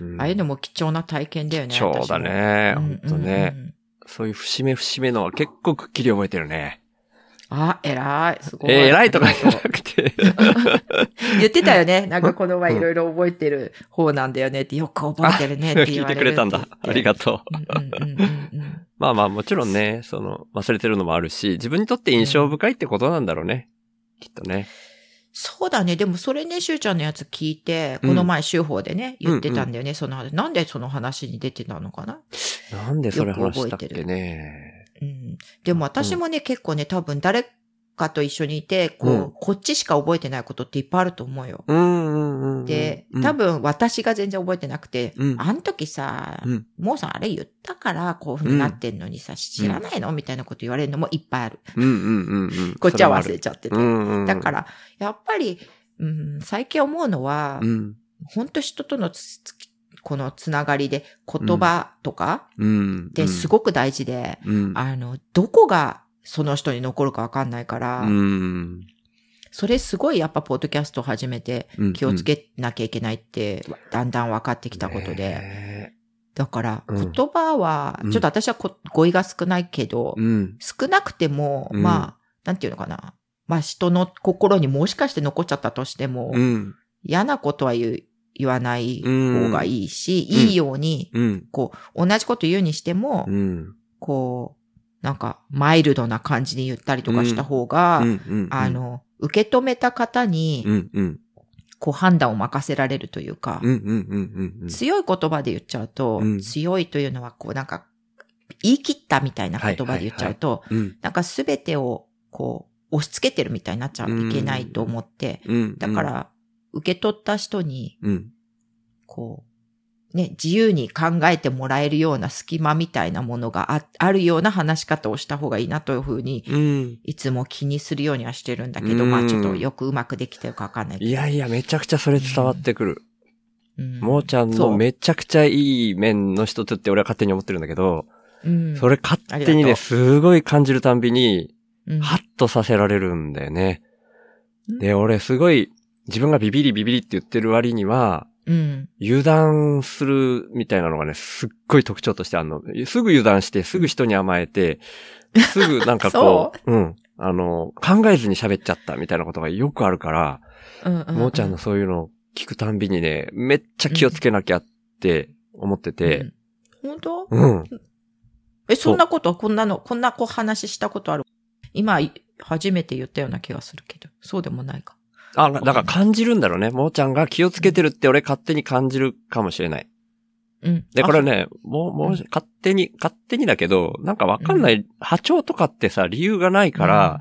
うん。ああいうのも貴重な体験だよね。そうだね。私もほんとね。。そういう節目節目のは結構くっきり覚えてるね。あ、偉い。すごい。えー、偉いとかじゃなくて。言ってたよね。なんかこの前いろいろ覚えてる方なんだよねって、よく覚えてるねって聞い言われるてくれたんだ。ありがとう。とう。うんうんうんうん まあまあもちろんね、その、忘れてるのもあるし、自分にとって印象深いってことなんだろうね。きっとね。そうだね。でもそれね、しゅうちゃんのやつ聞いて、うんこの前、週報でね、言ってたんだよね。その話。なんでその話に出てたのかな？なんでそれ話したっけよく覚えてるね。うん。でも私もね、結構ね、多分誰かと一緒にいて、こう、うんこっちしか覚えてないことっていっぱいあると思うよ。うんうんうんうん。でうん、多、分私が全然覚えてなくて、うんあの時さ、うんもうさんあれ言ったからこういう風になってんのにさ、知らないのみたいなこと言われるのもいっぱいある。うんうんうんうん。こっちは忘れちゃってて。うんうんうん。だから、やっぱり、うん、最近思うのは、うん。本当人とのつつこのつながりで言葉とかうん。ってすごく大事で、うん。あの、どこがその人に残るかわかんないから、うん。それすごいやっぱポッドキャストを始めてうん気をつけなきゃいけないって、だんだん分かってきたことで、ねだからうん言葉は、うんちょっと私はこ語彙が少ないけど、うん。少なくても、うんまあ、なんていうのかな。まあ人の心にもしかして残っちゃったとしても、うん。嫌なことは言わない方がいいし、うんいいように、うん。こう、同じこと言うにしても、うん。こう、なんか、マイルドな感じに言ったりとかした方が、うん。あ、の、受け止めた方に、うん。うん。こう判断を任せられるというか。強い言葉で言っちゃうと、うん強いというのは、こうなんか、言い切ったみたいな言葉で言っちゃうと、うん。なんかすべてを、こう、押し付けてるみたいになっちゃいけないと思って、うん。だか、ら、受け取った人に、うん。こう、ね、自由に考えてもらえるような隙間みたいなものがああるような話し方をした方がいいなというふうに、うん。いつも気にするようにはしてるんだけど、うんまあちょっとよくうまくできてるかわかんないけど。いやいや、めちゃくちゃそれ伝わってくる。うんもーちゃんのめちゃくちゃいい面の一つって俺は勝手に思ってるんだけど、うんそれ勝手にね、すごい感じるたんびに、うんハッとさせられるんだよね。うんで、俺すごい、自分がビビリビビリって言ってる割には、うん。油断するみたいなのがね、すっごい特徴としてあるの。すぐ油断して、すぐ人に甘えて、すぐなんかこう、うん。あの、考えずに喋っちゃったみたいなことがよくあるから、うんうんうんもーちゃんのそういうのを聞くたんびにね、めっちゃ気をつけなきゃって思ってて、うん本当？うん。え、そんなこと、こんなの、こんなこう話したことある？今、初めて言ったような気がするけど、そうでもないか。あ、だから感じるんだろうね。もーちゃんが気をつけてるって俺勝手に感じるかもしれない。うん。で、あこれ、ね、もう、もう、うん勝手に、勝手にだけど、なんかわかんない、波長とかってさ、理由がないから、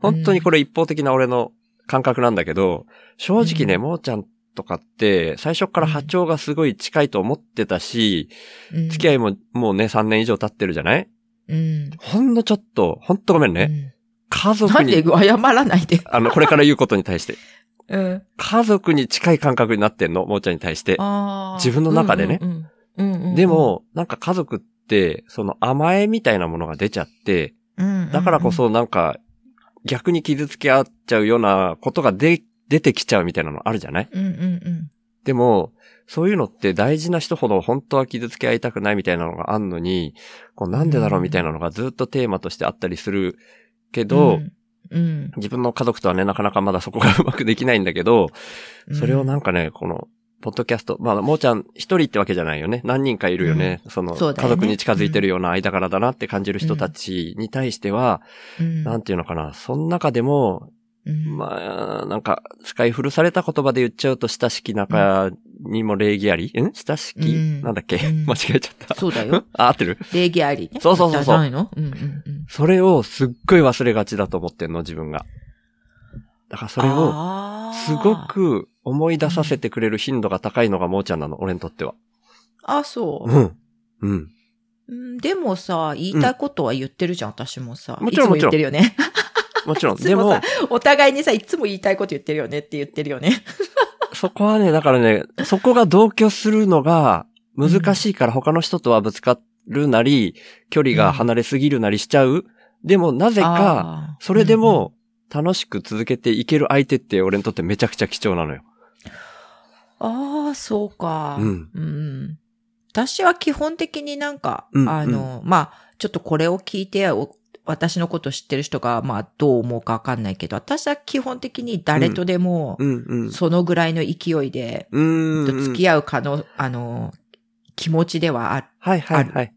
うん本当にこれ一方的な俺の感覚なんだけど、正直ね、うんもーちゃんとかって、最初から波長がすごい近いと思ってたし、うん付き合いももうね、3年以上経ってるじゃない？うん。ほんのちょっと、ほんとごめんね。うん家な族に、んで謝らないで。あの、これから言うことに対して。うん。家族に近い感覚になってんの、もーちゃんに対して。自分の中でねで、も、なんか家族って、その甘えみたいなものが出ちゃって、だからこ、そなんか、逆に傷つけ合っちゃうようなことがで、出てきちゃうみたいなのあるじゃない？うんうんうん。でも、そういうのって大事な人ほど本当は傷つけ合いたくないみたいなのがあんのに、こうなんでだろうみたいなのがずっとテーマとしてあったりするけど、うん、うん。自分の家族とはね、なかなかまだそこが うまくできないんだけど、それをなんかね、この、ポッドキャスト、まあ、もーちゃん一人ってわけじゃないよね。何人かいるよね。その、そうだよね。家族に近づいてるような間柄だなって感じる人たちに対しては、うん、なんていうのかな、その中でも、うんまあ、なんか、使い古された言葉で言っちゃうと、親しき仲にも礼儀あり、ん？親しき、うんなんだっけ、うん間違えちゃった。そうだよ。あ、合ってる？礼儀ありね。そうそうそうそうないの？うんうんうん。それをすっごい忘れがちだと思ってんの、自分が。だからそれを、すご。く思い出させてくれる頻度が高いのがもーちゃんなの、俺にとっては。あ、そう。うん。うん。うんでもさ、言いたいことは言ってるじゃん、私もさ。もちろんいつも言ってるよね。もちろん。でもさ、お互いにさ、いつも言いたいこと言ってるよねって言ってるよね。そこはね、だからね、そこが同居するのが難しいから他の人とはぶつかるなり、距離が離れすぎるなりしちゃう。でもなぜか、それでも楽しく続けていける相手って俺にとってめちゃくちゃ貴重なのよ。ああ、そうか。うんうん。私は基本的になんか、うんあの、まあ、ちょっとこれを聞いて、お私のこと知ってる人が、まあ、どう思うかわかんないけど、私は基本的に誰とでもう、ん。うん。そのぐらいの勢いで、付き合う可能、あの、気持ちではあ、はいはいはい。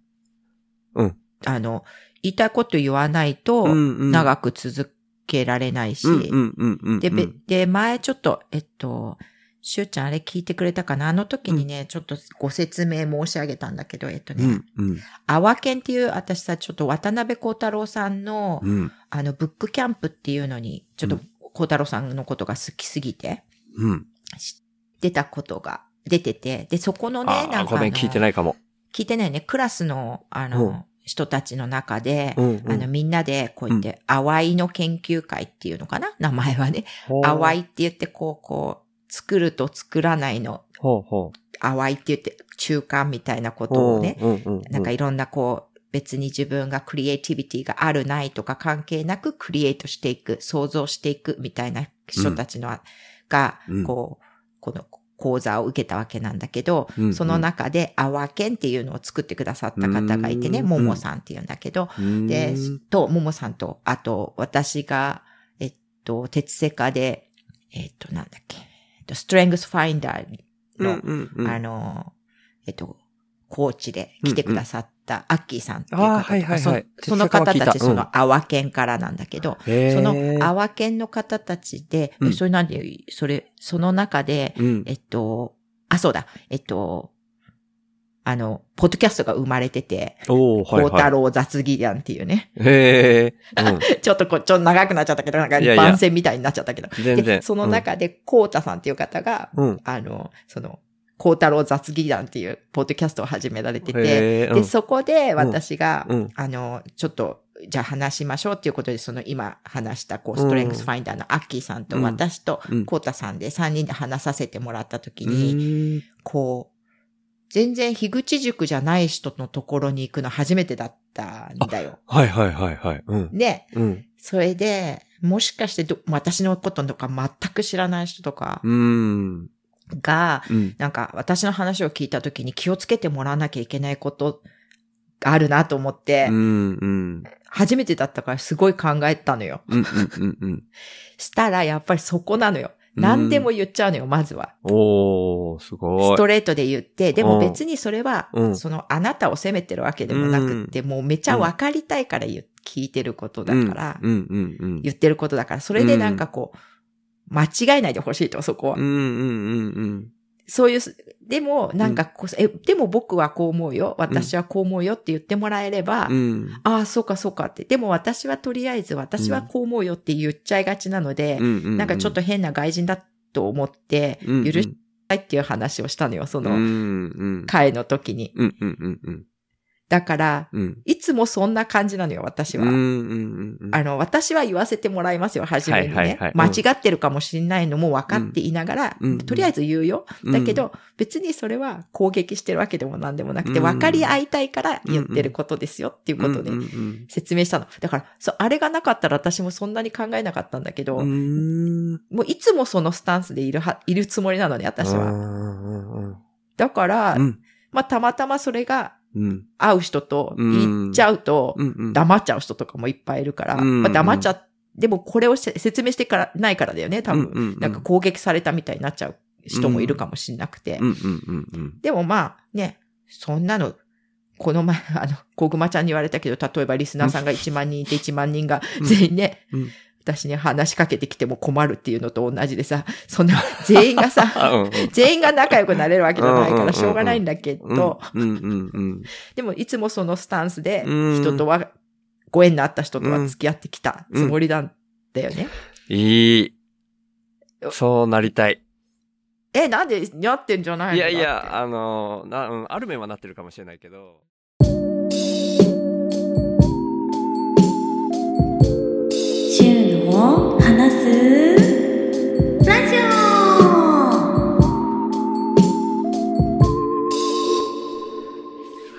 あの、言いたいこと言わないと、うんうん。長く続けられないし、で、前ちょっと、えっと、しゅうちゃんあれ聞いてくれたかな？あの時にね、ちょっとご説明申し上げたんだけど、えっとね、うんうん。アワケンっていう、私さ、ちょっと渡辺幸太郎さんの、うん。あの、ブックキャンプっていうのに、ちょっとう幸太郎さんのことが好きすぎて、うん。知ってたことが出てて、で、そこのね、なんかごめん、聞いてい。ないかも。聞いてないね、クラスの、あうん。の、人たちの中で、うんうん。あの、みんなで、こうやって、淡いの研究会っていうのかな？名前はね。淡いって言って、こう、こう、作ると作らないの、ほうほう。淡いって言って、中間みたいなことをね、うんうんうん。なんかいろんなこう、別に自分がクリエイティビティがあるないとか関係なくクリエイトしていく、想像していくみたいな人たちの、がうん、こう、この講座を受けたわけなんだけど、うんうん。その中で、アワケンっていうのを作ってくださった方がいてね、うん。ももさんっていうんだけど、うん。で、と、ももさんと、あと、私が、えっと、鉄セカで、えっと、なんだっけ、と、ストレングスファインダーうんの、うんうん。あの、えっと、コーチで来てくださったアッキーさんっていう方とか、はいはいはいそその方たち、そのアワケンからなんだけど、そのアワケンの方たちで、うん。それなんで、それ、その中で、うん。えっと、あ、そうだ、えっと、あの、ポッドキャストが生まれてて、おー、はい孝太は郎雑技団っていうね。い。へえ。うん。ちょっとこう、ちょっと長くなっちゃったけど、なんかいやいや番宣みたいになっちゃったけど。で、全然。その中で、孝太さんっていう方が、うん、うん。あの、その、孝太郎雑技団っていうポッドキャストを始められてて、で、そこで私が、うんあの、ちょっと、じゃあ話しましょうっていうことで、その今話した、こう、ストレングスファインダーのアッキーさんとうん私とうん、コータさんで3人で話させてもらった時うに、こう、全然樋口塾じゃない人のところに行くの初めてだったんだよ。はいはいはいはい。うん。で、うん。それで、もしかしてど私のこととか全く知らない人とかうーん。が、うん。なんか私の話を聞いた時に気をつけてもらわなきゃいけないことがあるなと思って、うん。うん。初めてだったからすごい考えたのよ。うん。うん。うん。したらやっぱりそこなのよ。うん何でも言っちゃうのよ、まずは。おー、すごい。ストレートで言って、でも別にそれは、うんそのあなたを責めてるわけでもなくって、もうめちゃ分かりたいから言う聞いてることだから、うん。うん。うん。言ってることだから、それでなんかこう、間違えないでほしいと、そこは。うん。うん。うん。そういうす、でも、なんかこう、え、でも僕はこう思うよ。私はこう思うよって言ってもらえれば、うん。ああ、そうかそうかって。でも私はとりあえず私はこう思うよって言っちゃいがちなので、うん。なんかちょっと変な外人だと思って、うん、許したいっていう話をしたのよ、その。会の時に。だから、うん。いつもそんな感じなのよ、私は。うん。うん。うん。あの、私は言わせてもらいますよ、初めにね。はいはいはいうん間違ってるかもしれないのも分かっていながら、うんとりあえず言うよ。だけど、別にそれは攻撃してるわけでも何でもなくて、分かり合いたいから言ってることですよっていうことで。説明したの。だから、そう、あれがなかったら私もそんなに考えなかったんだけど、うん。もういつもそのスタンスでいるは、いるつもりなのね、私は。は。だから、うん。まあ、たまたまそれがうん。会う人と言っちゃうと、うん。うん。黙っちゃう人とかもいっぱいいるから、黙っちゃでもこれをせ説明してからないからだよね、多分。うんうんうんなんか攻撃されたみたいになっちゃう人もいるかもしれなくて。うん。うん。うん。でもまあね、そんなの、この前、あの、小熊ちゃんに言われたけど、例えばリスナーさんが1万人いて1万人が全員ね、うん私に話しかけてきても困るっていうのと同じでさ、そんな、全員がさ、あ うんうん全員が仲良くなれるわけじゃないかうんうんうんうんらしょうがないんだけど、うんうんうんうん。でもいつもそのスタンスでうん人とは、ご縁のあった人とは付き合ってきたつもりなんだよね。いい。そうなりたい。え、なんでやってんじゃないの？いやいや、あのな、うん、ある面はなってるかもしれないけど。の話すラジオ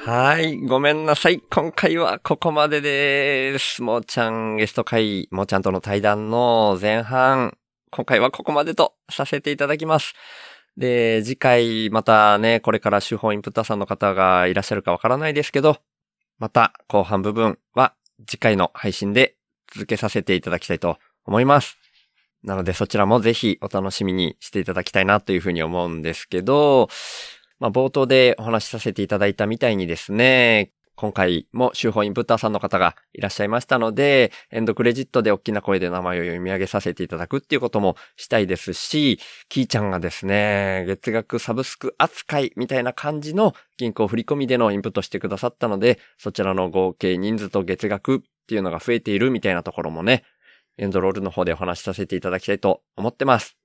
はい、ごめんなさい。今回はここまでです。もーちゃんゲスト会、もーちゃんとの対談の前半、今回はここまでとさせていただきます。で、次回またね、これから手法インプッターさんの方がいらっしゃるかわからないですけど、また後半部分は次回の配信で続けさせていただきたいと思います。なのでそちらもぜひお楽しみにしていただきたいなというふうに思うんですけど、まあ、冒頭でお話しさせていただいたみたいにですね、今回も手法インプッターさんの方がいらっしゃいましたので、エンドクレジットで大きな声で名前を読み上げさせていただくっていうこともしたいですし、キーちゃんがですね、月額サブスク扱いみたいな感じの銀行振込でのインプットしてくださったので、そちらの合計人数と月額っていうのが増えているみたいなところもね、エンドロールの方でお話しさせていただきたいと思ってます。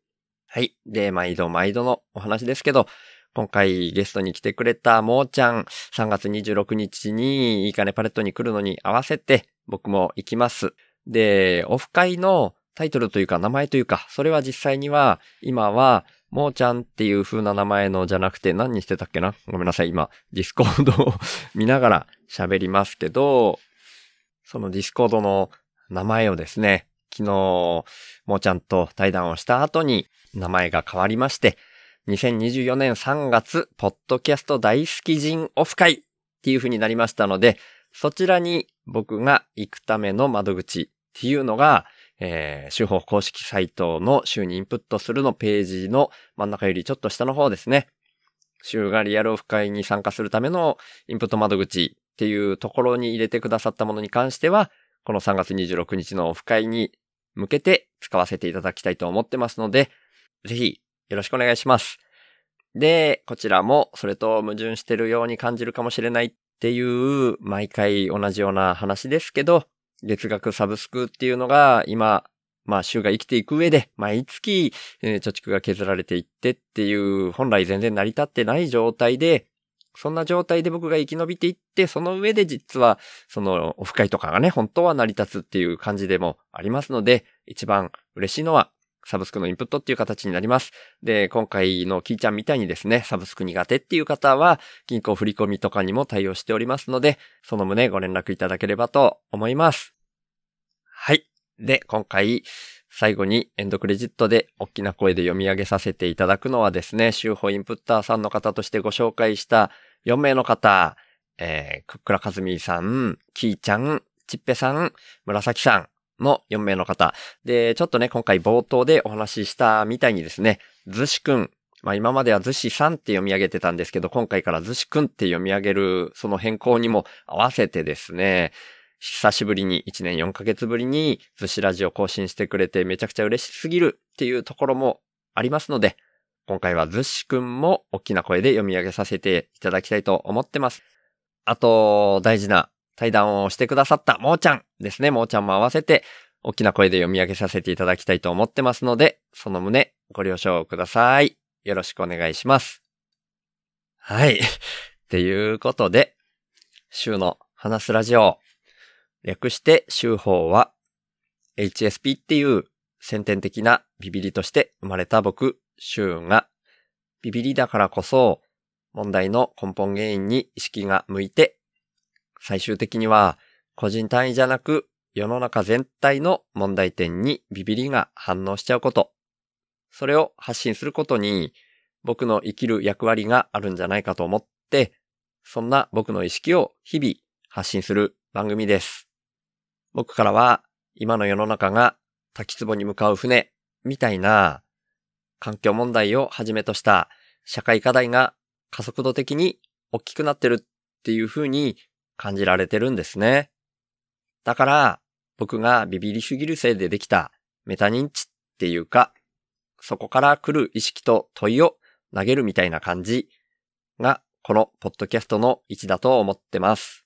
はい。で、毎度毎度のお話ですけど、今回ゲストに来てくれたもーちゃん、3月26日にいいかねパレットに来るのに合わせて僕も行きます。で、オフ会のタイトルというか名前というか、それは実際には今はもーちゃんっていう風な名前のじゃなくて何にしてたっけな？ごめんなさい。今、ディスコードを 見ながら喋りますけど、そのディスコードの名前をですね、昨日、もーちゃんと対談をした後に名前が変わりまして、2024年3月、ポッドキャスト大好き人オフ会っていう風になりましたので、そちらに僕が行くための窓口っていうのが、えー、手法公式サイトの週にインプットするのページの真ん中よりちょっと下の方ですね。週がリアルオフ会に参加するためのインプット窓口っていうところに入れてくださったものに関しては、この3月26日のオフ会に向けて使わせていただきたいと思ってますので、ぜひよろしくお願いします。で、こちらもそれと矛盾してるように感じるかもしれないっていう、毎回同じような話ですけど、月額サブスクっていうのが今、まあ週が生きていく上で、毎月、えー貯蓄が削られていってっていう、本来全然成り立ってない状態で、そんな状態で僕が生き延びていって、その上で実は、そのオフ会とかがね、本当は成り立つっていう感じでもありますので、一番嬉しいのは、サブスクのインプットっていう形になります。で、今回のキーちゃんみたいにですね、サブスク苦手っていう方は、銀行振込とかにも対応しておりますので、その旨ご連絡いただければと思います。はい。で、今回、最後にエンドクレジットで大きな声で読み上げさせていただくのはですね、週報インプッターさんの方としてご紹介した4名の方、えー、くっくらかずみさん、きーちゃん、ちっぺさん、紫さんの4名の方。で、ちょっとね、今回冒頭でお話ししたみたいにですね、ずしくん、まあ今まではずしさんって読み上げてたんですけど、今回からずしくんって読み上げる、その変更にも合わせてですね、久しぶりに、1年4ヶ月ぶりに、ずしラジオ更新してくれてめちゃくちゃ嬉しすぎるっていうところもありますので、今回はずしくんも大きな声で読み上げさせていただきたいと思ってます。あと、大事な対談をしてくださったもーちゃんですね。もーちゃんも合わせて、大きな声で読み上げさせていただきたいと思ってますので、その旨ご了承ください。よろしくお願いします。はい。っていうことで、週の話すラジオ。略して週報は HSP っていう先天的なビビリとして生まれた僕、週がビビリだからこそ問題の根本原因に意識が向いて最終的には個人単位じゃなく世の中全体の問題点にビビリが反応しちゃうこと。それを発信することに僕の生きる役割があるんじゃないかと思って、そんな僕の意識を日々発信する番組です。僕からは今の世の中が滝壺に向かう船みたいな環境問題をはじめとした社会課題が加速度的に大きくなってるっていう風に感じられてるんですね。だから僕がビビりすぎるせいでできたメタ認知っていうか、そこから来る意識と問いを投げるみたいな感じが、このポッドキャストの位置だと思ってます。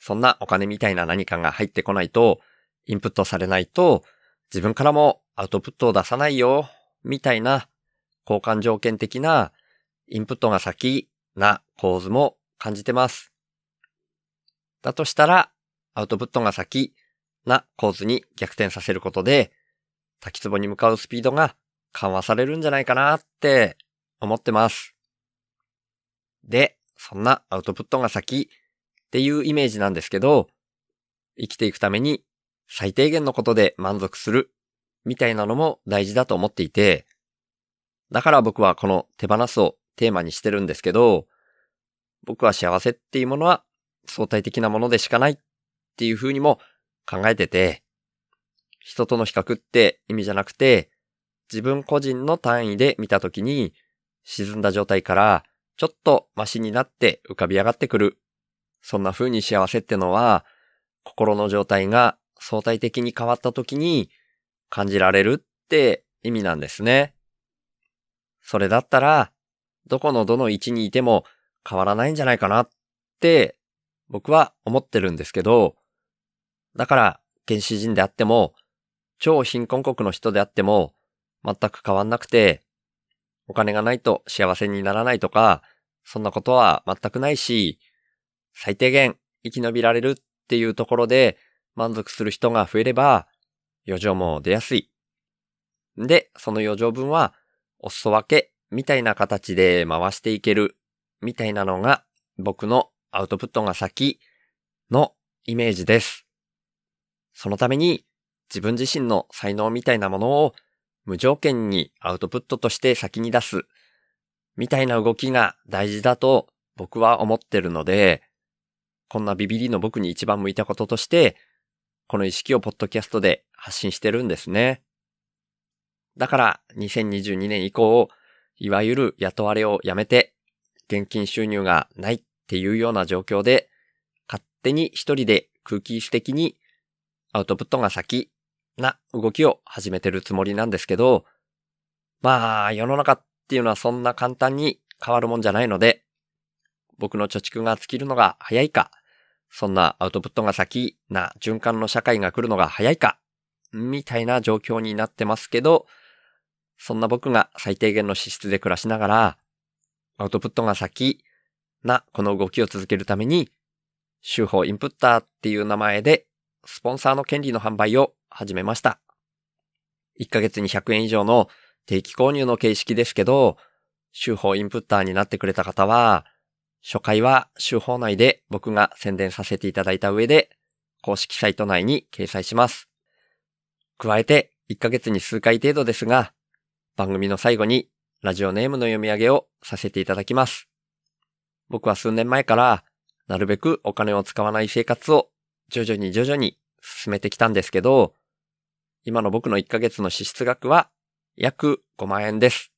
そんなお金みたいな何かが入ってこないと、インプットされないと、自分からもアウトプットを出さないよ、みたいな交換条件的なインプットが先な構図も感じてます。だとしたら、アウトプットが先な構図に逆転させることで、滝壺に向かうスピードが緩和されるんじゃないかなって思ってます。で、そんなアウトプットが先っていうイメージなんですけど、生きていくために最低限のことで満足するみたいなのも大事だと思っていて、だから僕はこの手放すをテーマにしてるんですけど、僕は幸せっていうものは相対的なものでしかないっていう風にも考えてて、人との比較って意味じゃなくて、自分個人の単位で見たときに、沈んだ状態からちょっとマシになって浮かび上がってくる。そんな風に幸せってのは、心の状態が相対的に変わったときに感じられるって意味なんですね。それだったら、どこのどの位置にいても変わらないんじゃないかなって僕は思ってるんですけど、だから原始人であっても、超貧困国の人であっても全く変わんなくて、お金がないと幸せにならないとか、そんなことは全くないし、最低限生き延びられるっていうところで満足する人が増えれば、余剰も出やすい。で、その余剰分は、お裾分けみたいな形で回していけるみたいなのが僕のアウトプットが先のイメージです。そのために自分自身の才能みたいなものを無条件にアウトプットとして先に出すみたいな動きが大事だと僕は思ってるので、こんなビビリの僕に一番向いたこととして、この意識をポッドキャストで発信してるんですね。だから2022年以降、いわゆる雇われをやめて、現金収入がないっていうような状況で、勝手に一人で空気質的にアウトプットが先な動きを始めてるつもりなんですけど、まあ世の中っていうのはそんな簡単に変わるもんじゃないので、僕の貯蓄が尽きるのが早いか、そんなアウトプットが先な循環の社会が来るのが早いか、みたいな状況になってますけど、そんな僕が最低限の資質で暮らしながら、アウトプットが先なこの動きを続けるために、手法インプッターっていう名前で、スポンサーの権利の販売を始めました。1ヶ月に100円以上の定期購入の形式ですけど、手法インプッターになってくれた方は、初回は手法内で僕が宣伝させていただいた上で、公式サイト内に掲載します。加えて、1ヶ月に数回程度ですが、番組の最後にラジオネームの読み上げをさせていただきます。僕は数年前から、なるべくお金を使わない生活を徐々に徐々に進めてきたんですけど、今の僕の1ヶ月の支出額は約5万円です。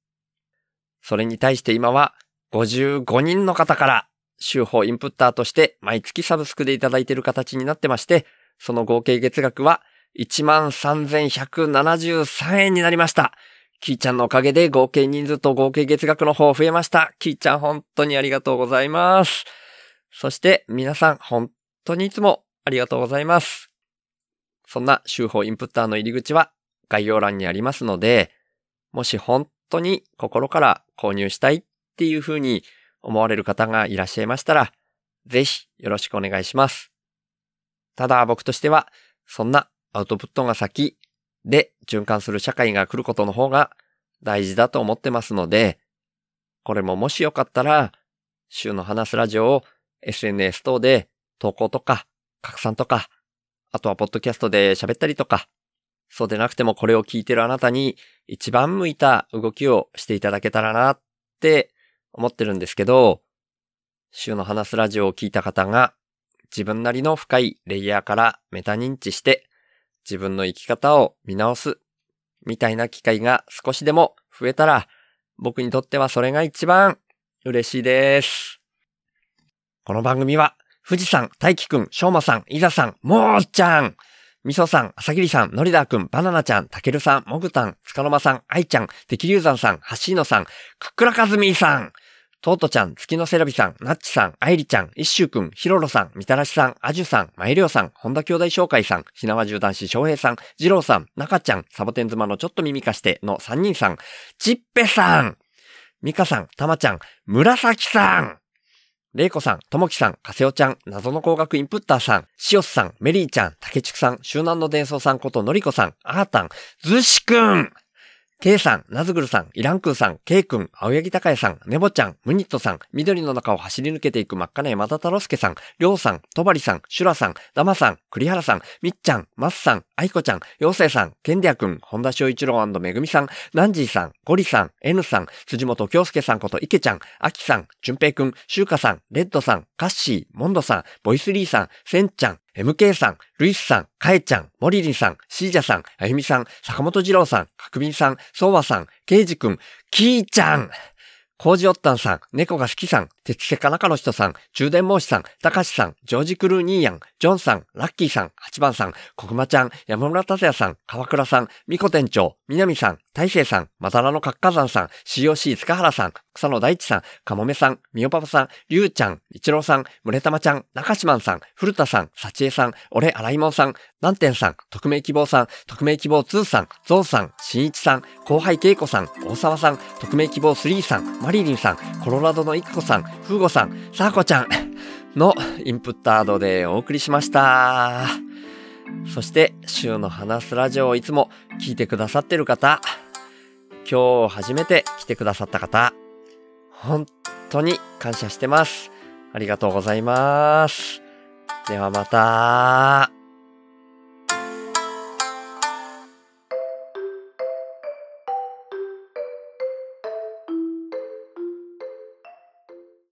それに対して今は55人の方から週報インプッターとして毎月サブスクでいただいている形になってまして、その合計月額は13,173円になりました。キーちゃんのおかげで合計人数と合計月額の方増えました。キーちゃん本当にありがとうございます。そして皆さん本当にいつもありがとうございます。そんな週報インプッターの入り口は概要欄にありますので、もし本当に心から購入したいっっていう風に思われる方がいらっしゃいましたら、ぜひよろしくお願いします。ただ僕としては、そんなアウトプットが先で循環する社会が来ることの方が大事だと思ってますので、これももしよかったら、週の話すラジオを SNS 等で投稿とか拡散とかあとはポッドキャストで喋ったりとか、そうでなくてもこれを聞いてるあなたに一番向いた動きをしていただけたらなって思ってるんですけど、週の話すラジオを聞いた方が自分なりの深いレイヤーからメタ認知して自分の生き方を見直すみたいな機会が少しでも増えたら僕にとってはそれが一番嬉しいです。この番組は富士山、大輝くん、しょうまさん、いざさん、もーちゃん、みそさん、あさぎりさん、のりだーくん、バナナちゃん、たけるさん、もぐたん、つかのまさん、あいちゃん、てきりゅうざんさん、はしーのさん、くっくらかずみーさん、とうとちゃん、月のセラビさん、なっちさん、あいりちゃん、いっしゅうくん、ひろろさん、みたらしさん、あじゅさん、まいりょうさん、本田兄弟紹介さん、ひなわじゅう男子翔平さん、じろうさん、なかちゃん、サボテン妻のちょっと耳かしての3人さん、ちっぺさん、みかさん、たまちゃん、むらさん、れいこさん、ともきさん、かせおちゃん、謎の工学インプッターさん、しおすさん、メリーちゃん、たけちくさん、周南の伝送さんことのりこさん、あーたん、ずしくん、けいさん、なずぐるさん、イランくんさん、けいくん、青柳高也さん、ねぼちゃん、ムニットさん、緑の中を走り抜けていく真っ赤な山田太郎介さん、りょうさん、とばりさん、シュラさん、ダマさん、栗原さん、みっちゃん、まっさん、あいこちゃん、妖精さん、ケンディアくん、本田翔一郎めぐみさん、ナンジーさん、ゴリさん、N さん、辻本京介さんこと池ちゃん、あきさん、じゅんぺいくん、しゅうかさん、レッドさん、カッシー、モンドさん、ボイスリーさん、センちゃん、MK さん、ルイスさん、カエちゃん、モリリンさん、シージャさん、あゆみさん、坂本二郎さん、角瓶さん、ソワさん、ケイジくん、キーちゃん、コージオッタンさん、猫が好きさん、鉄セカ中の人さん、充電申しさん、たかしさん、ジョージクルーニーヤン、ジョンさん、ラッキーさん、八番さん、こくまちゃん、山村達也さん、川倉さん、みこ店長、みなみさん、大勢さん、またらの角火山さん、COC 塚原さん、草野大地さん、かもめさん、みおぱぱさん、りゅうちゃん、いちろうさん、むれたまちゃん、中島さん、古田さん、さちえさん、俺、あらいもんさん、なんてんさん、匿名希望さん、匿名希望2さん、ゾウさん、しんいちさん、後輩けいこさん、大沢さん、匿名希望3さん、リリンさん、コロラドのいくこさん、ふうごさん、さあこちゃんのインプッタードでお送りしました。そして、週の話すラジオをいつも聞いてくださってる方、今日初めて来てくださった方、本当に感謝してます。ありがとうございます。ではまた。